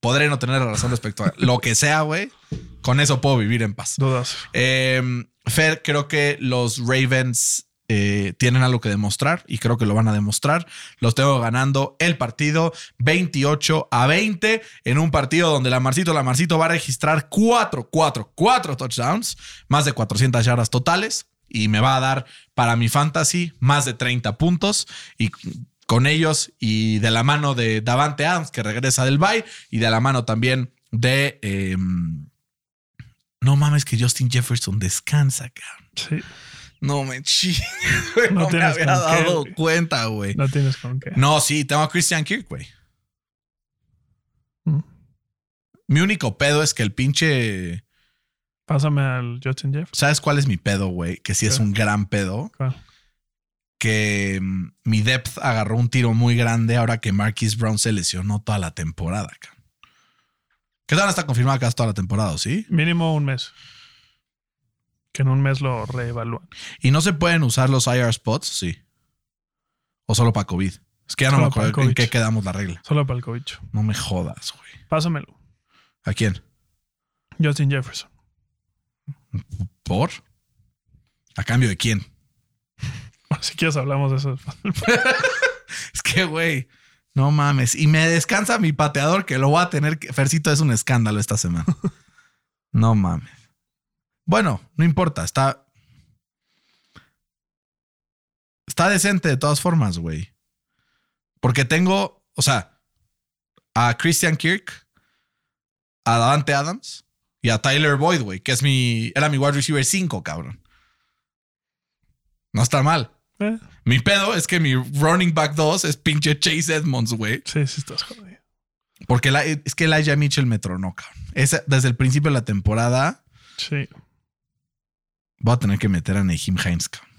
Podré no tener la razón respecto a lo que sea, güey. Con eso puedo vivir en paz. Dudas. Eh, Fer, creo que los Ravens eh, tienen algo que demostrar y creo que lo van a demostrar. Los tengo ganando el partido 28 a 20 en un partido donde la Marcito, la Marcito va a registrar 4, 4, 4 touchdowns, más de 400 yardas totales y me va a dar para mi fantasy más de 30 puntos y con ellos y de la mano de Davante Adams que regresa del bye y de la mano también de... eh, no mames que Justin Jefferson descansa, cabrón. Sí. No me chingues, *laughs* No No, me había qué, dado güey. cuenta, güey. No tienes con qué. No, sí, tengo a Christian Kirk, güey. Mi único pedo es que el pinche. Pásame al Justin Jeff. ¿Sabes cuál es mi pedo, güey? Que sí es un gran pedo. Que mm, mi depth agarró un tiro muy grande ahora que Marquis Brown se lesionó toda la temporada, cabrón. ¿Qué tal está confirmada que toda la temporada, sí? Mínimo un mes. Que en un mes lo reevalúan. ¿Y no se pueden usar los IR spots? Sí. ¿O solo para COVID? Es que ya no Solo me acuerdo en COVID. qué quedamos la regla. Solo para el cobicho. No me jodas, güey. Pásamelo. ¿A quién? Justin Jefferson. ¿Por? ¿A cambio de quién? *laughs* Si quieres hablamos de eso. *laughs* Es que, güey, no mames. Y me descansa mi pateador que lo voy a tener que... Fercito es un escándalo esta semana. *laughs* No mames. Bueno, no importa. Está... Está decente de todas formas, güey. Porque tengo, o sea, a Christian Kirk, a Davante Adams y a Tyler Boyd, güey, que es mi... Era mi wide receiver 5, cabrón. No está mal. Eh, Mi pedo es que mi running back 2 es pinche Chase Edmonds, güey. sí, sí estás jodido. Porque la- es que Elijah Mitchell me tronó, cabrón. Desde el principio de la temporada Sí. Voy a tener que meter a Hines, cabrón.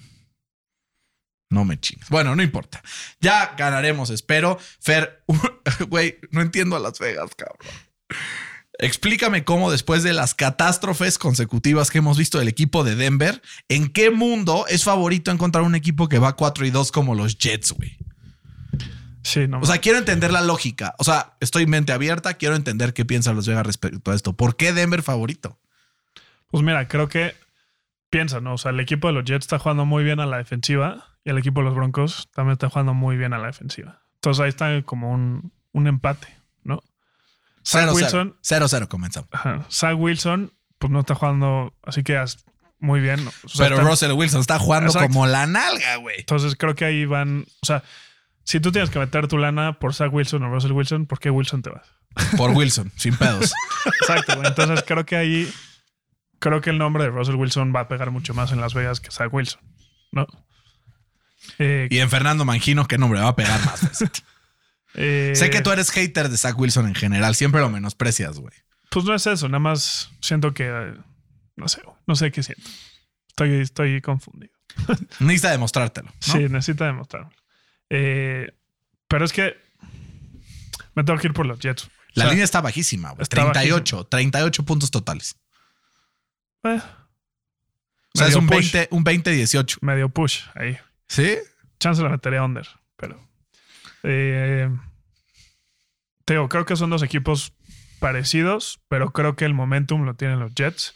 No me chingues. Bueno, no importa. Ya ganaremos, espero. Fer, *laughs* güey, no entiendo a Las Vegas, cabrón. Explícame cómo después de las catástrofes consecutivas que hemos visto del equipo de Denver, ¿en qué mundo es favorito encontrar un equipo que va 4 y 2 como los Jets, güey? Sí, no. O sea, quiero entender la lógica. O sea, estoy mente abierta, quiero entender qué piensa Los Vegas respecto a esto. ¿Por qué Denver favorito? Pues mira, creo que piensa, ¿no? O sea, el equipo de los Jets está jugando muy bien a la defensiva y el equipo de los Broncos también está jugando muy bien a la defensiva. Entonces ahí está como un, un empate, ¿no? Zach 0-0. Wilson, 0-0 comenzamos. ajá, Zach Wilson, pues no está jugando así que as- muy bien. ¿no? O sea, Pero está- Russell Wilson está jugando Exacto. como la nalga, güey. Entonces creo que ahí van, o sea, si tú tienes que meter tu lana por Zach Wilson o Russell Wilson, ¿por qué Wilson te vas? Por Wilson, sin pedos. *laughs* Exacto, güey. Entonces creo que ahí, creo que el nombre de Russell Wilson va a pegar mucho más en Las Vegas que Zach Wilson, ¿no? Eh, Y en Fernando Mangino, ¿qué nombre va a pegar más? *laughs* eh, sé que tú eres hater de Zach Wilson en general. Siempre lo menosprecias, güey. Pues no es eso, nada más siento que, eh, no sé, no sé qué siento. Estoy, estoy confundido. *laughs* Necesita demostrártelo. ¿no? Sí, necesita demostrarlo. Eh, pero es que me tengo que ir por los Jets. La O sea, línea está bajísima, güey. está 38, 38 puntos totales. Eh, O sea, es un push. 20, un 20-18. medio push ahí. ¿Sí? Chance la metería under, pero. Eh, te digo, creo que son dos equipos parecidos, pero creo que el momentum lo tienen los Jets.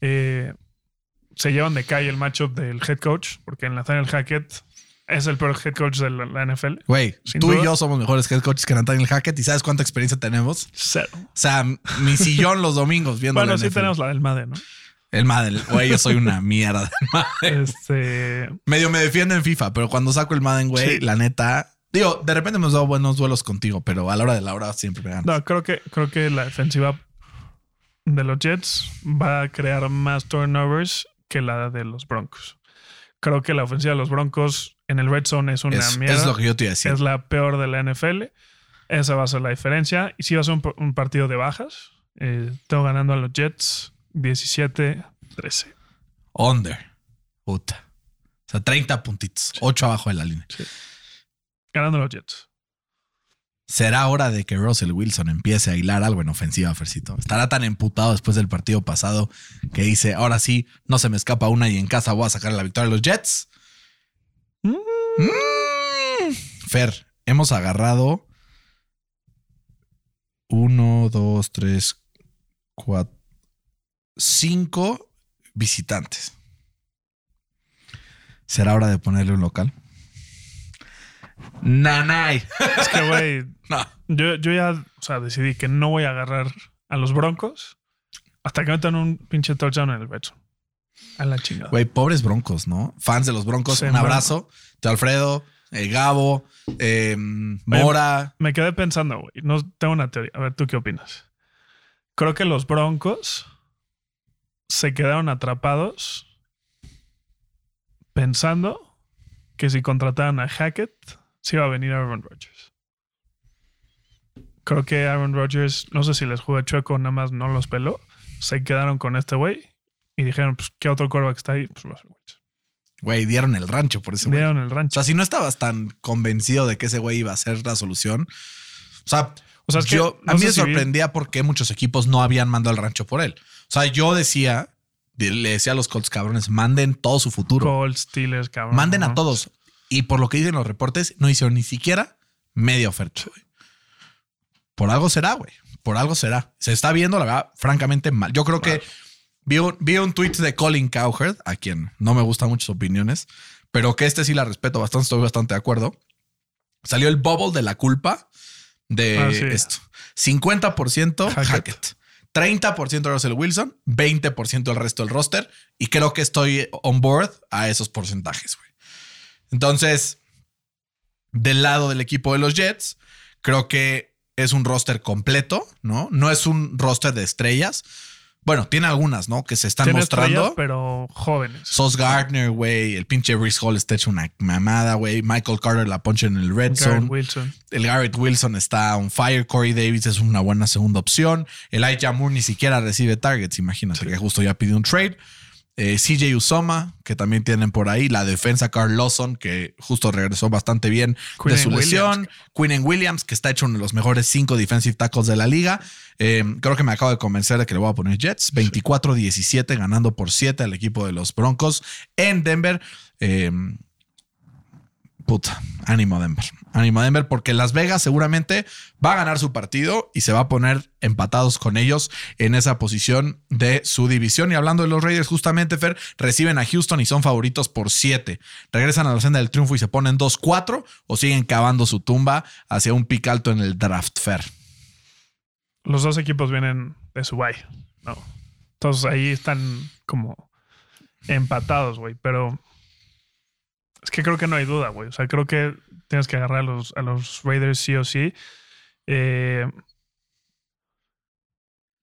Eh, se llevan de calle el matchup del head coach, porque en Nathaniel Hackett es el peor head coach de la, la NFL. Güey, tú y yo somos mejores head coaches que Nathaniel Hackett y ¿sabes cuánta experiencia tenemos? Cero. O sea, mi sillón los domingos viendo Bueno, la sí NFL. tenemos la del Madden, ¿no? El Madden. Güey, yo soy una mierda. Madden. Este. Medio me defiendo en FIFA, pero cuando saco el Madden, güey, Sí. la neta... Digo, de repente hemos dado buenos duelos contigo, pero a la hora de la hora siempre me ganas. No, creo que, creo que la defensiva de los Jets va a crear más turnovers que la de los Broncos. Creo que la ofensiva de los Broncos en el red zone es una es, mierda. es lo que yo te iba a decir. es la peor de la NFL. Esa va a ser la diferencia. Y si va a ser un, un partido de bajas, eh, tengo ganando a los Jets 17-13. Under. Puta. O sea, 30 puntitos. 8 abajo de la línea. Ganando los Jets. Será hora de que Russell Wilson empiece a hilar algo en ofensiva, Fercito. Estará tan emputado después del partido pasado que dice, ahora sí, no se me escapa una y en casa voy a sacar la victoria a los Jets. Mm. Mm. Fer, hemos agarrado uno, dos, tres, cuatro, cinco visitantes. ¿Será hora de ponerle un local? Nanay. Es que, güey, *laughs* No. yo, yo ya o sea, decidí que no voy a agarrar a los Broncos hasta que metan un pinche touchdown en el zone. A la chingada. Güey, pobres broncos, ¿no? Fans de los broncos, Sí, un abrazo. Te Alfredo, eh, Gabo, eh, Mora. Me quedé pensando, güey. No tengo una teoría. A ver, ¿tú qué opinas? Creo que los Broncos se quedaron atrapados pensando que si contrataban a Hackett, se iba a venir Aaron Rodgers. creo que Aaron Rodgers, no sé si les jugó chueco, nada más no los peló. Se quedaron con este güey y dijeron, pues, ¿qué otro quarterback está ahí? Pues Russell Wilson. Güey, dieron el rancho por ese güey. Dieron el O rancho. sea, si no estabas tan convencido de que ese güey iba a ser la solución. O sea, O sea, que yo, no a mí me si vi- sorprendía por qué muchos equipos no habían mandado el rancho por él. O sea, yo decía, le decía a los Colts cabrones, manden todo su futuro. Colts, Steelers, cabrón. Manden a todos. Y por lo que dicen los reportes, no hicieron ni siquiera media oferta. güey. Por algo será, güey. Por algo será. Se está viendo, la verdad, francamente mal. Yo creo que vi un, vi un tweet de Colin Cowherd, a quien no me gustan muchas opiniones, pero que este sí la respeto bastante, estoy bastante de acuerdo. Salió el bubble de la culpa de Ah, sí. esto. 50% Hackett. Hackett. 30% Russell Wilson, 20% el resto del roster. Y creo que estoy on board a esos porcentajes, güey. Entonces, del lado del equipo de los Jets, creo que es un roster completo, ¿no? No es un roster de estrellas. Bueno, tiene algunas, ¿no? Que se están Tiene mostrando. pero jóvenes. Sos Gardner, güey. El pinche Brice Hall está hecho una mamada, güey. Michael Carter la poncha en el red Garrett zone. Wilson. El Garrett Wilson está on fire. Corey Davis es una buena segunda opción. El Elijah Moore ni siquiera recibe targets. Imagínate que justo ya pidió un trade. Eh, CJ Usoma, que también tienen por ahí. La defensa Carl Lawson, que justo regresó bastante bien de Quinnen su Williams. lesión. Williams, que está hecho uno de los mejores cinco defensive tackles de la liga. Eh, creo que me acabo de convencer de que le voy a poner Jets. 24-17, ganando por 7 al equipo de los Broncos en Denver. Eh, Puta, ánimo Denver. Ánimo Denver porque Las Vegas seguramente va a ganar su partido y se va a poner empatados con ellos en esa posición de su división. Y hablando de los Raiders, justamente, Fer, reciben a Houston y son favoritos por 7. Regresan a la senda del triunfo y se ponen 2-4 o siguen cavando su tumba hacia un pic alto en el draft, Fer. Los dos equipos vienen de su. No. Entonces ahí están como empatados, güey. Pero es que creo que no hay duda, güey. O sea, creo que tienes que agarrar a los, a los Raiders sí o sí. Eh,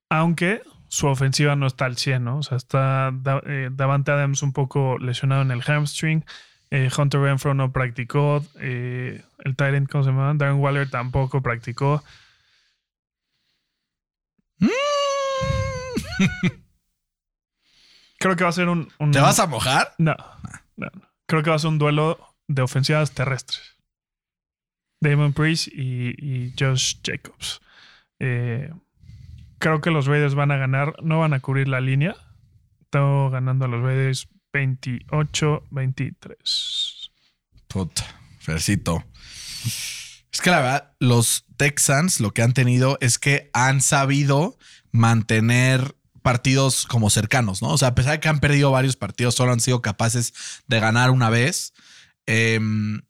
aunque su ofensiva no está al 100, ¿no? O sea, está Da- eh, Davante Adams un poco lesionado en el hamstring. Eh, Hunter Renfro no practicó. eh, el Tyrant, ¿cómo se llama? Darren Waller tampoco practicó. Creo que va a ser un. un- ¿Te vas a mojar? No, no, no. Creo que va a ser un duelo de ofensivas terrestres. Damon Priest y, Josh Jacobs. Eh, creo que los Raiders van a ganar, no van a cubrir la línea. Estamos ganando a los Raiders 28-23. Puta, Fercito. Es que la verdad, los Texans lo que han tenido es que han sabido mantener partidos como cercanos, ¿no? O sea, a pesar de que han perdido varios partidos, solo han sido capaces de ganar una vez. Em,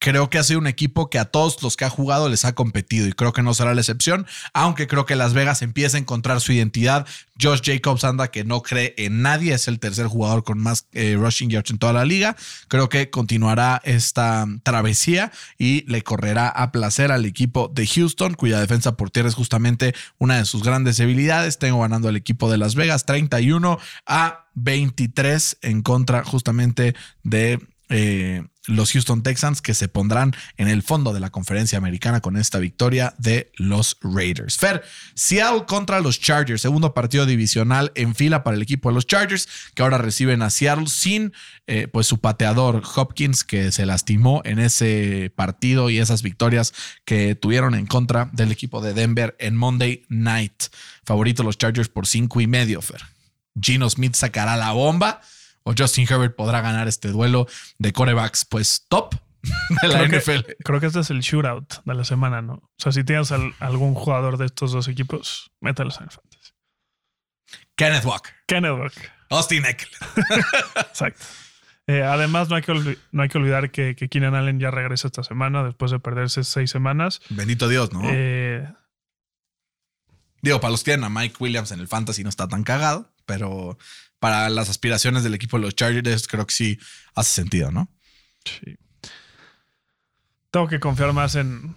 creo que ha sido un equipo que a todos los que ha jugado les ha competido y creo que no será la excepción, aunque creo que Las Vegas empieza a encontrar su identidad. Josh Jacobs anda que no cree en nadie, es el tercer jugador con más eh, rushing yards en toda la liga. Creo que continuará esta travesía y le correrá a placer al equipo de Houston, cuya defensa por tierra es justamente una de sus grandes debilidades. Tengo ganando al equipo de Las Vegas 31 a 23 en contra justamente de eh, los Houston Texans que se pondrán en el fondo de la conferencia americana con esta victoria de los Raiders. Fer, Seattle contra los Chargers, segundo partido divisional en fila para el equipo de los Chargers que ahora reciben a Seattle sin eh, pues su pateador Hopkins que se lastimó en ese partido y esas victorias que tuvieron en contra del equipo de Denver en Monday Night. Favorito los Chargers por cinco y medio, Fer. Gino Smith sacará la bomba o Justin Herbert podrá ganar este duelo de corebacks, pues top de la Creo que- NFL. Creo que este es el shootout de la semana, ¿no? O sea, si tienes al- algún jugador de estos dos equipos, mételos en el fantasy. Kenneth Walker, Kenneth Walker. Austin Eckler. *laughs* Exacto. Eh, además, no hay que, no hay que olvidar que, que Keenan Allen ya regresa esta semana después de perderse seis semanas. Bendito Dios, ¿no? Eh, Digo, para los que tienen a Mike Williams en el fantasy no está tan cagado, pero para las aspiraciones del equipo de los Chargers creo que sí hace sentido, ¿no? sí. Tengo que confiar más en,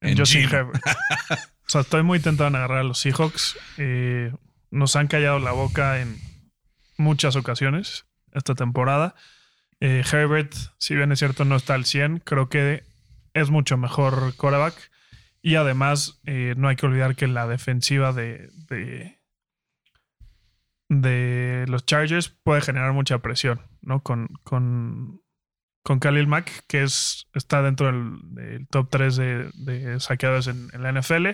en, En Justin. Herbert. *laughs* o sea, estoy muy tentado en agarrar a los Seahawks. Eh, nos han callado la boca en muchas ocasiones esta temporada. Eh, Herbert, si bien es cierto, no está al 100, creo que es mucho mejor quarterback. Y además, eh, no hay que olvidar que la defensiva de, de, de los Chargers puede generar mucha presión, ¿no? Con, con, con Khalil Mack, que es, está dentro del, top 3 de, de en la NFL.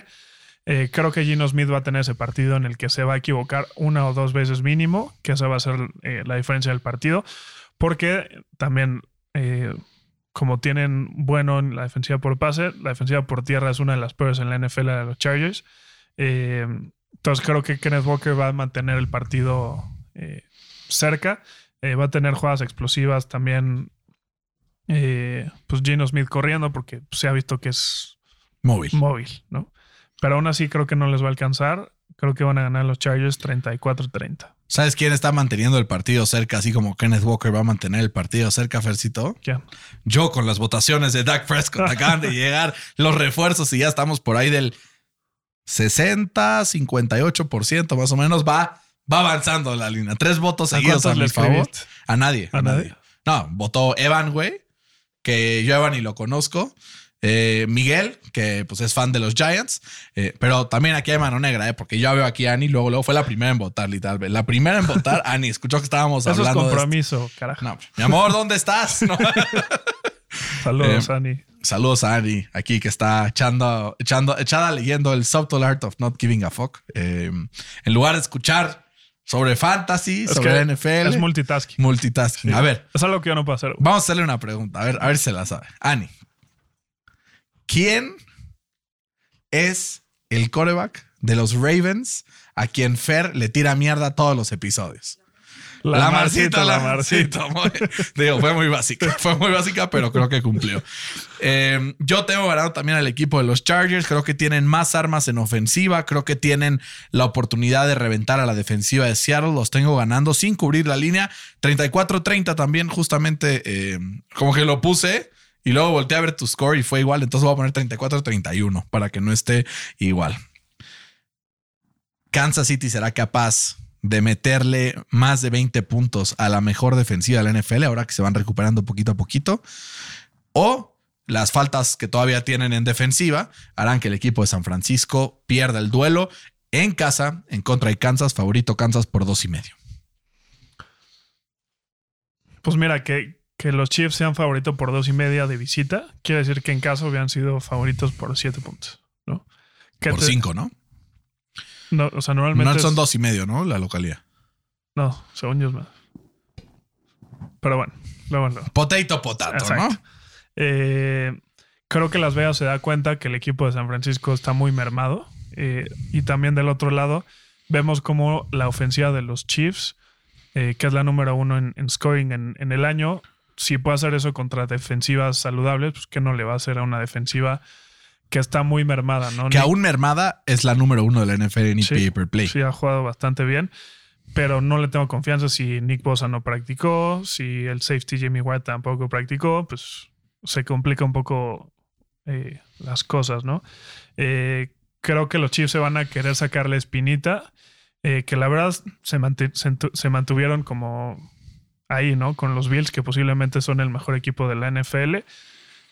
Eh, creo que Gino Smith va a tener ese partido en el que se va a equivocar una o dos veces mínimo, que esa va a ser eh, la diferencia del partido, porque también, eh, como tienen bueno en la defensiva por pase, la defensiva por tierra es una de las peores en la NFL de los Chargers. Entonces creo que Kenneth Walker va a mantener el partido eh, cerca, Eh, va a tener jugadas explosivas también. eh, pues Gino Smith corriendo, porque se ha visto que es Móvil. móvil, ¿no? Pero aún así creo que no les va a alcanzar. Creo que van a ganar los Chargers 34-30. ¿Sabes quién está manteniendo el partido cerca? Así como Kenneth Walker va a mantener el partido cerca, Fercito. ¿Quién? Yo con las votaciones de Dak Prescott *laughs* acaban de llegar los refuerzos y ya estamos por ahí del 60, 58% más o menos. Va, va avanzando la línea. Tres votos ¿A seguidos a, mi favor. A nadie. ¿A nadie? No, votó Evan, güey, que yo Evan y lo conozco. Eh, Miguel, que pues es fan de los Giants, Eh, pero también aquí hay mano negra, eh, porque yo veo aquí a Ani, luego, luego fue la primera en votar, literal. La primera en votar, *laughs* Ani, escuchó que estábamos Eso es hablando de esto. compromiso, carajo. No, mi amor, ¿dónde estás? *laughs* No. Saludos, Eh, Ani. Saludos a Ani, aquí que está echando, echando, echada leyendo el Subtle Art of Not Giving a Fuck. Eh, en lugar de escuchar sobre fantasy, Es sobre NFL, Es multitasking. multitasking. A ver, Es algo que yo no puedo hacer. güey. vamos a hacerle una pregunta. A ver, a ver si se la sabe. Ani, ¿quién es el coreback de los Ravens a quien Fer le tira mierda todos los episodios? La, Marcita, la Marcita. Muy- digo, fue muy básica. Fue muy básica, pero creo que cumplió. Eh, yo tengo ganado también al equipo de los Chargers. Creo que tienen más armas en ofensiva. Creo que tienen la oportunidad de reventar a la defensiva de Seattle. Los tengo ganando sin cubrir la línea. 34-30 también, justamente eh, como que lo puse. Y luego volteé a ver tu score y fue igual. Entonces voy a poner 34-31 para que no esté igual. Kansas City será capaz de meterle más de 20 puntos a la mejor defensiva de la NFL ahora que se van recuperando poquito a poquito. O las faltas que todavía tienen en defensiva harán que el equipo de San Francisco pierda el duelo en casa en contra de Kansas, favorito Kansas por dos y medio. Pues mira, que, que los Chiefs sean favoritos por dos y media de visita, quiere decir que en caso hubieran sido favoritos por siete puntos, ¿no? Que Por te- cinco, ¿no? No, o sea, normalmente. No son es- dos y medio, ¿no? La localidad. No, según yo es más. Pero bueno, luego. Potato, potato, Exacto. ¿no? Eh, creo que Las Vegas se da cuenta que el equipo de San Francisco está muy mermado. Eh, y también del otro lado, vemos como la ofensiva de los Chiefs, eh, que es la número uno en, en scoring en, en el año, si puede hacer eso contra defensivas saludables, pues que no le va a hacer a una defensiva que está muy mermada, ¿no? Que aún mermada es la número uno de la NFL en Sí, per play. Sí, ha jugado bastante bien. Pero no le tengo confianza si Nick Bosa no practicó, si el safety Jimmy White tampoco practicó, pues se complica un poco eh, las cosas, ¿no? Eh, creo que los Chiefs se van a querer sacar la espinita, eh, que la verdad se mantuvieron como ahí, ¿no? Con los Bills, que posiblemente son el mejor equipo de la NFL.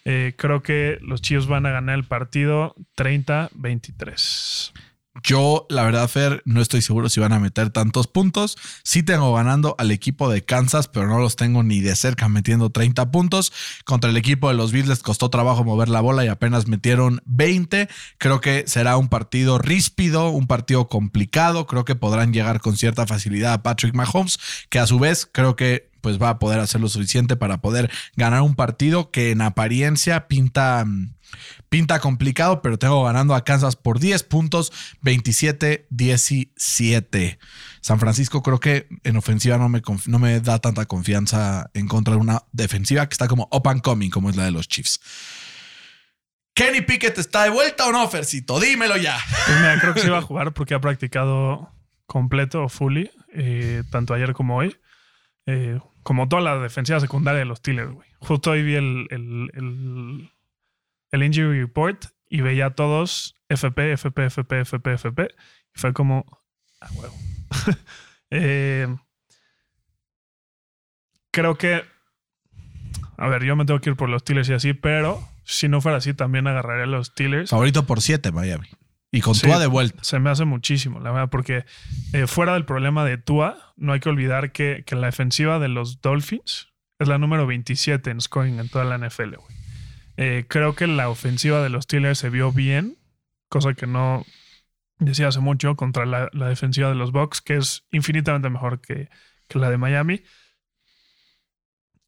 Eh, creo que los Chiefs van a ganar el partido 30-23. Yo, la verdad, Fer, no estoy seguro si van a meter tantos puntos. Sí tengo ganando al equipo de Kansas, pero no los tengo ni de cerca metiendo 30 puntos. Contra el equipo de los Bills les costó trabajo mover la bola y apenas metieron 20. Creo que será un partido ríspido, un partido complicado. Creo que podrán llegar con cierta facilidad a Patrick Mahomes, que a su vez creo que pues va a poder hacer lo suficiente para poder ganar un partido que en apariencia pinta mm, pinta complicado, pero tengo ganando a Kansas por 10 puntos, 27-17. San Francisco creo que en ofensiva no me, no me da tanta confianza en contra de una defensiva que está como up and coming, como es la de los Chiefs. ¿Kenny Pickett está de vuelta o no, Fercito? Dímelo ya. Pues creo que sí va a jugar porque ha practicado completo fully, eh, tanto ayer como hoy. Eh, como toda la defensiva secundaria de los Steelers, güey. Justo hoy vi el, el, el injury report y veía a todos FP, FP, FP, FP, FP. Y fue como, ah, huevo. *laughs* Eh, creo que, a ver, yo me tengo que ir por los Steelers y así, pero Si no fuera así, también agarraría a los Steelers. Favorito por 7 Miami. Y con Sí, Tua de vuelta. Se me hace muchísimo, la verdad, porque eh, fuera del problema de Tua, no hay que olvidar que, que la defensiva de los Dolphins es la número 27 en scoring en toda la NFL, güey. Eh, creo que la ofensiva de los Steelers se vio bien, cosa que no decía hace mucho contra la, defensiva de los Bucks, que es infinitamente mejor que, la de Miami.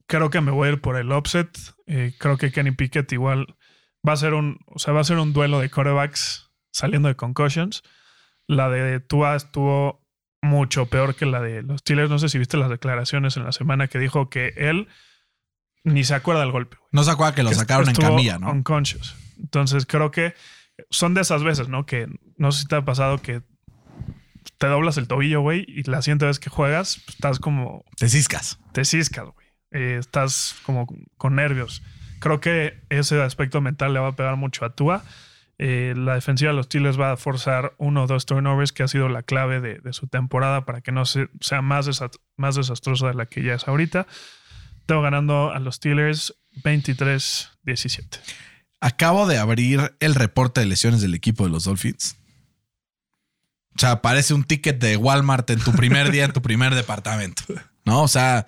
Creo que me voy a ir por el upset. Eh, creo que Kenny Pickett igual va a ser un, o sea, va a ser un duelo de quarterbacks saliendo de concussions. La de Tua estuvo mucho peor que la de los Steelers. No sé si viste las declaraciones en la semana que dijo que él ni se acuerda del golpe. güey. No se acuerda que lo Que sacaron en camilla, ¿no? Unconscious. Entonces creo que son de esas veces, ¿no? Que no sé si te ha pasado que te doblas el tobillo, güey, y la siguiente vez que juegas, estás como Te ciscas. te ciscas, güey. Eh, estás como con nervios. Creo que ese aspecto mental le va a pegar mucho a Tua. Eh, la defensiva de los Steelers va a forzar uno o dos turnovers, que ha sido la clave de, de su temporada para que no se- sea más, desa- más desastrosa de la que ya es ahorita. Tengo ganando a los Steelers 23-17. Acabo de abrir el reporte de lesiones del equipo de los Dolphins. O sea, parece un ticket de Walmart en tu primer día en tu primer departamento. ¿No? O sea,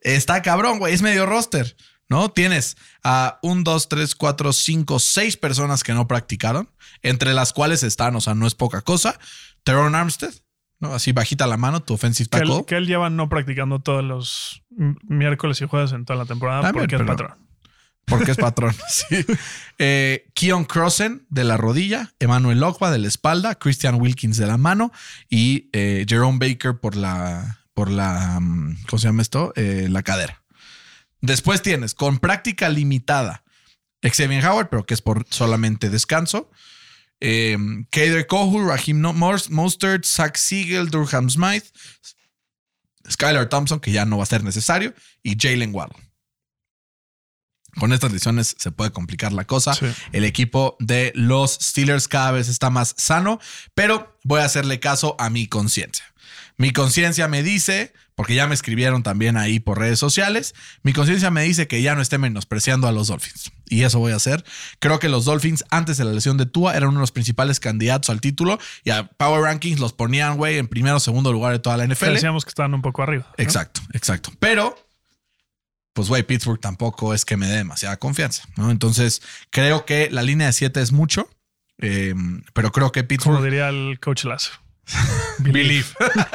está cabrón, güey. Es medio roster. ¿No? Tienes a un, dos, tres, cuatro, cinco, seis personas que no practicaron, entre las cuales están, o sea, no es poca cosa. Teron Armstead, ¿no? Así bajita la mano, tu offensive Que tackle. él, que él lleva no practicando todos los miércoles y jueves en toda la temporada También, porque es patrón. Porque es patrón. *laughs* sí. Eh, Keon Crossen de la rodilla, Emmanuel Ogba de la espalda, Christian Wilkins de la mano y eh, Jerome Baker por la, por la, mm, ¿cómo se llama esto? Eh, la cadera. Después tienes con práctica limitada Xavier Howard, pero que es por solamente descanso. Eh, Kader Kohu, Raheem Mostert, Zach Siegel, Durham Smythe, Skylar Thompson, que ya no va a ser necesario, y Jalen Waddle. Con estas lesiones se puede complicar la cosa. Sí. El equipo de los Steelers cada vez está más sano, pero voy a hacerle caso a mi conciencia. Mi conciencia me dice, porque ya me escribieron también ahí por redes sociales, mi conciencia me dice que ya no esté menospreciando a los Dolphins. Y eso voy a hacer. Creo que los Dolphins antes de la lesión de Tua eran uno de los principales candidatos al título y a Power Rankings los ponían, güey, en primero o segundo lugar de toda la NFL. Decíamos que estaban un poco arriba. ¿no? Exacto, exacto. Pero, pues, güey, Pittsburgh tampoco es que me dé demasiada confianza, ¿no? Entonces, creo que la línea de 7 es mucho, eh, pero creo que Como Pittsburgh... diría el coach Lazo. Believe.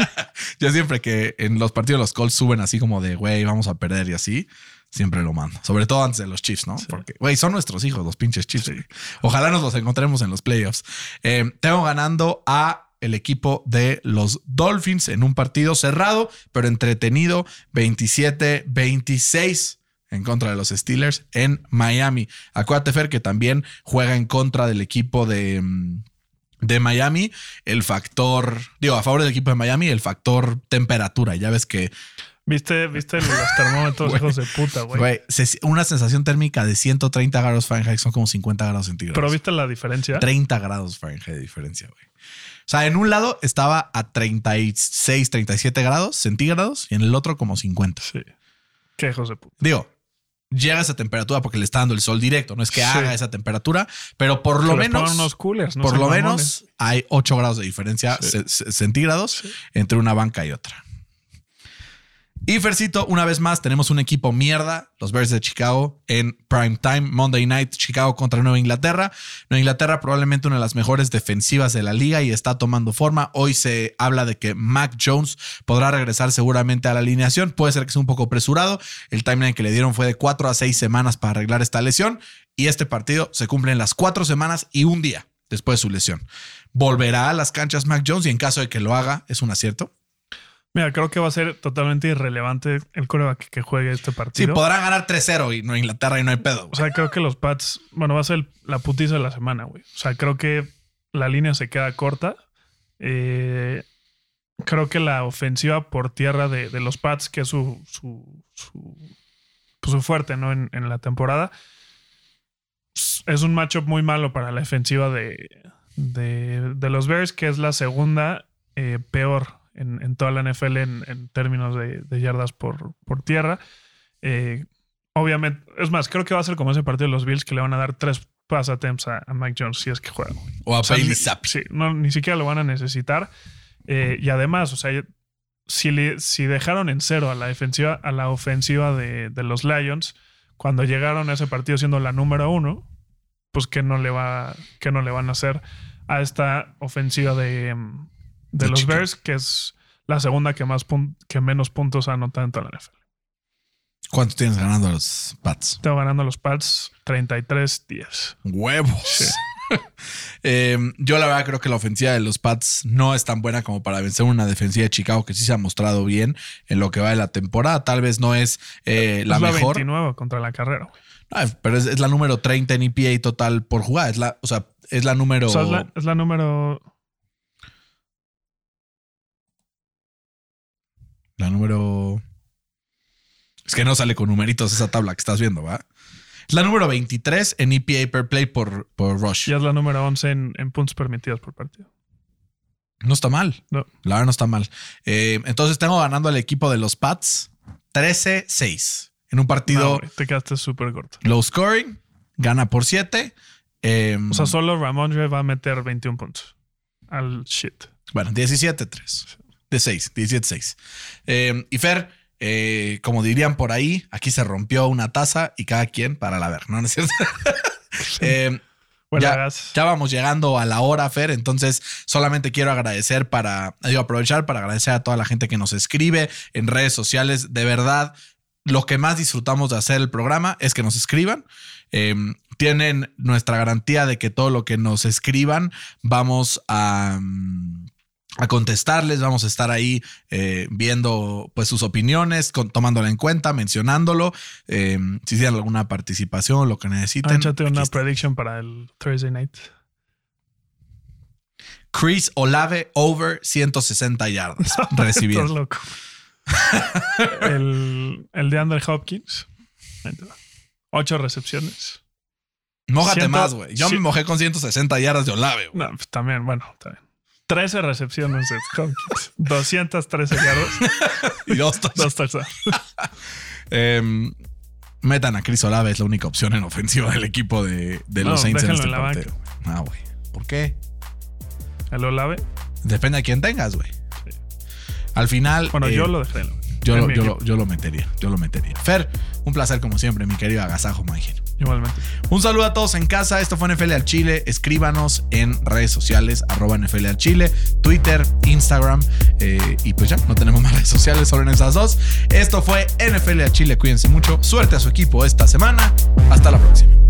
*laughs* Yo siempre que en los partidos los Colts suben así como de, güey, vamos a perder y así, siempre lo mando. Sobre todo antes de los Chiefs, ¿no? Porque, güey, son nuestros hijos, los pinches Chiefs. Ojalá nos los encontremos en los playoffs. Eh, tengo ganando a el equipo de los Dolphins en un partido cerrado, pero entretenido, 27-26 en contra de los Steelers en Miami. Acuérdate, Fer, que también juega en contra del equipo de, mm, de Miami. El factor, digo, a favor del equipo de Miami, el factor temperatura. Ya ves que, ¿Viste, viste los *laughs* termómetros, hijos de puta, güey? una sensación térmica de 130 grados Fahrenheit son como 50 grados centígrados. Pero viste la diferencia. 30 grados Fahrenheit de diferencia, güey. O sea, en un lado estaba a 36, 37 grados centígrados y en el otro como 50. Sí. Qué hijos de puta. Digo, llega a esa temperatura porque le está dando el sol directo, no es que Sí. haga esa temperatura, pero por lo les menos, unos coolers, no por lo mamones. menos hay 8 grados de diferencia Sí. centígrados Sí. entre una banca y otra. Y Fercito, una vez más, tenemos un equipo mierda, los Bears de Chicago, en prime time, Monday night, Chicago contra Nueva Inglaterra. Nueva Inglaterra probablemente una de las mejores defensivas de la liga y está tomando forma. Hoy se habla de que Mac Jones podrá regresar seguramente a la alineación. Puede ser que sea un poco apresurado. El timeline que le dieron fue de cuatro a seis semanas para arreglar esta lesión y este partido se cumple en las cuatro semanas y un día después de su lesión. Volverá a las canchas Mac Jones y en caso de que lo haga, es un acierto. Mira, creo que va a ser totalmente irrelevante el coreback que juegue este Sí, partido. podrán ganar 3-0 y no Inglaterra y no hay pedo. güey. O sea, creo que los Pats, bueno, va a ser la putiza de la semana, güey. O sea, creo que la línea se queda corta. Eh, creo que la ofensiva por tierra de, de los Pats, que es su, su, su, pues, su fuerte, ¿no? En, en la temporada, es un matchup muy malo para la defensiva de, de, de los Bears, que es la segunda eh, peor en, en toda la NFL en, en términos de, de yardas por, por tierra. Eh, obviamente es más, creo que va a ser como ese partido de los Bills que le van a dar tres pass attempts a, a Mike Jones si es que juega. O a O sea, Bailey Zappi. Sí, no, ni siquiera lo van a necesitar. Eh, y además, o sea, si, le- si dejaron en cero a la defensiva, a la ofensiva de, de los Lions, cuando llegaron a ese partido siendo la número uno, pues que no le va, que no le van a hacer a esta ofensiva de, de, De los Chicago. Bears, que es la segunda que más pun- que menos puntos ha anotado en toda la NFL. ¿Cuánto tienes ganando a los Pats? Tengo ganando los Pats 33-10. Huevos. *laughs* Eh, yo la verdad creo que la ofensiva de los Pats no es tan buena como para vencer una defensiva de Chicago que sí se ha mostrado bien en lo que va de la temporada. Tal vez no es eh, la es la mejor, 29 contra la carrera. pero es, es la número 30 en EPA total por jugada. Es la, o sea, es la número. O sea, es la, es la número La número. Es que no sale con numeritos esa tabla que estás viendo, ¿va? Es la número 23 en EPA per play por, por Rush. Ya es la número 11 en, en puntos permitidos por partido. No está mal. No. La verdad no está mal. Eh, entonces tengo ganando al equipo de los Pats 13-6. En un partido No, te quedaste súper corto. low scoring. Gana por 7. O sea, solo Ramondre va a meter 21 puntos al shit. Bueno, 17-3. De 6, 17-6. Eh, y Fer, eh, como dirían por ahí, aquí se rompió una taza y cada quien para la ver, ¿no? ¿No es cierto? Eh, Bueno, ya, vamos llegando a la hora, Fer. Entonces, solamente quiero agradecer para, digo, aprovechar para agradecer a toda la gente que nos escribe en redes sociales. De verdad, lo que más disfrutamos de hacer el programa es que nos escriban. Eh, tienen nuestra garantía de que todo lo que nos escriban vamos a, mm, a contestarles, vamos a estar ahí eh, viendo pues sus opiniones, con, tomándola en cuenta, mencionándolo. Eh, si tienen alguna participación, lo que necesiten. échate una está. prediction para el Thursday night. Chris Olave over 160 yardas *laughs* Estás recibiendo. loco. *laughs* el, el de Andrew Hopkins. Ocho recepciones. Mójate más, güey. Yo me mojé con 160 yardas de Olave. No, pues también, bueno, bien. 13 recepciones de Hopkins. *laughs* 213 yardas. *laughs* Y dos touchdowns. *laughs* Em, metan a Chris Olave, es la única opción en ofensiva del equipo de, de los Saints en este en la partido. Ah, güey. ¿Por qué? El Olave. Depende de quién tengas, güey. Al final. Bueno, eh, yo lo dejé. yo, lo, yo, lo, yo lo metería. Yo lo metería. Fer, un placer como siempre, mi querido Agasajo Magir. Igualmente. Un saludo a todos en casa. Esto fue NFL al Chile. Escríbanos en redes sociales, arroba NFL al Chile, Twitter, Instagram. eh, y pues ya, no tenemos más *laughs* redes sociales, solo en esas dos. Esto fue NFL al Chile. Cuídense mucho. Suerte a su equipo esta semana. Hasta la próxima.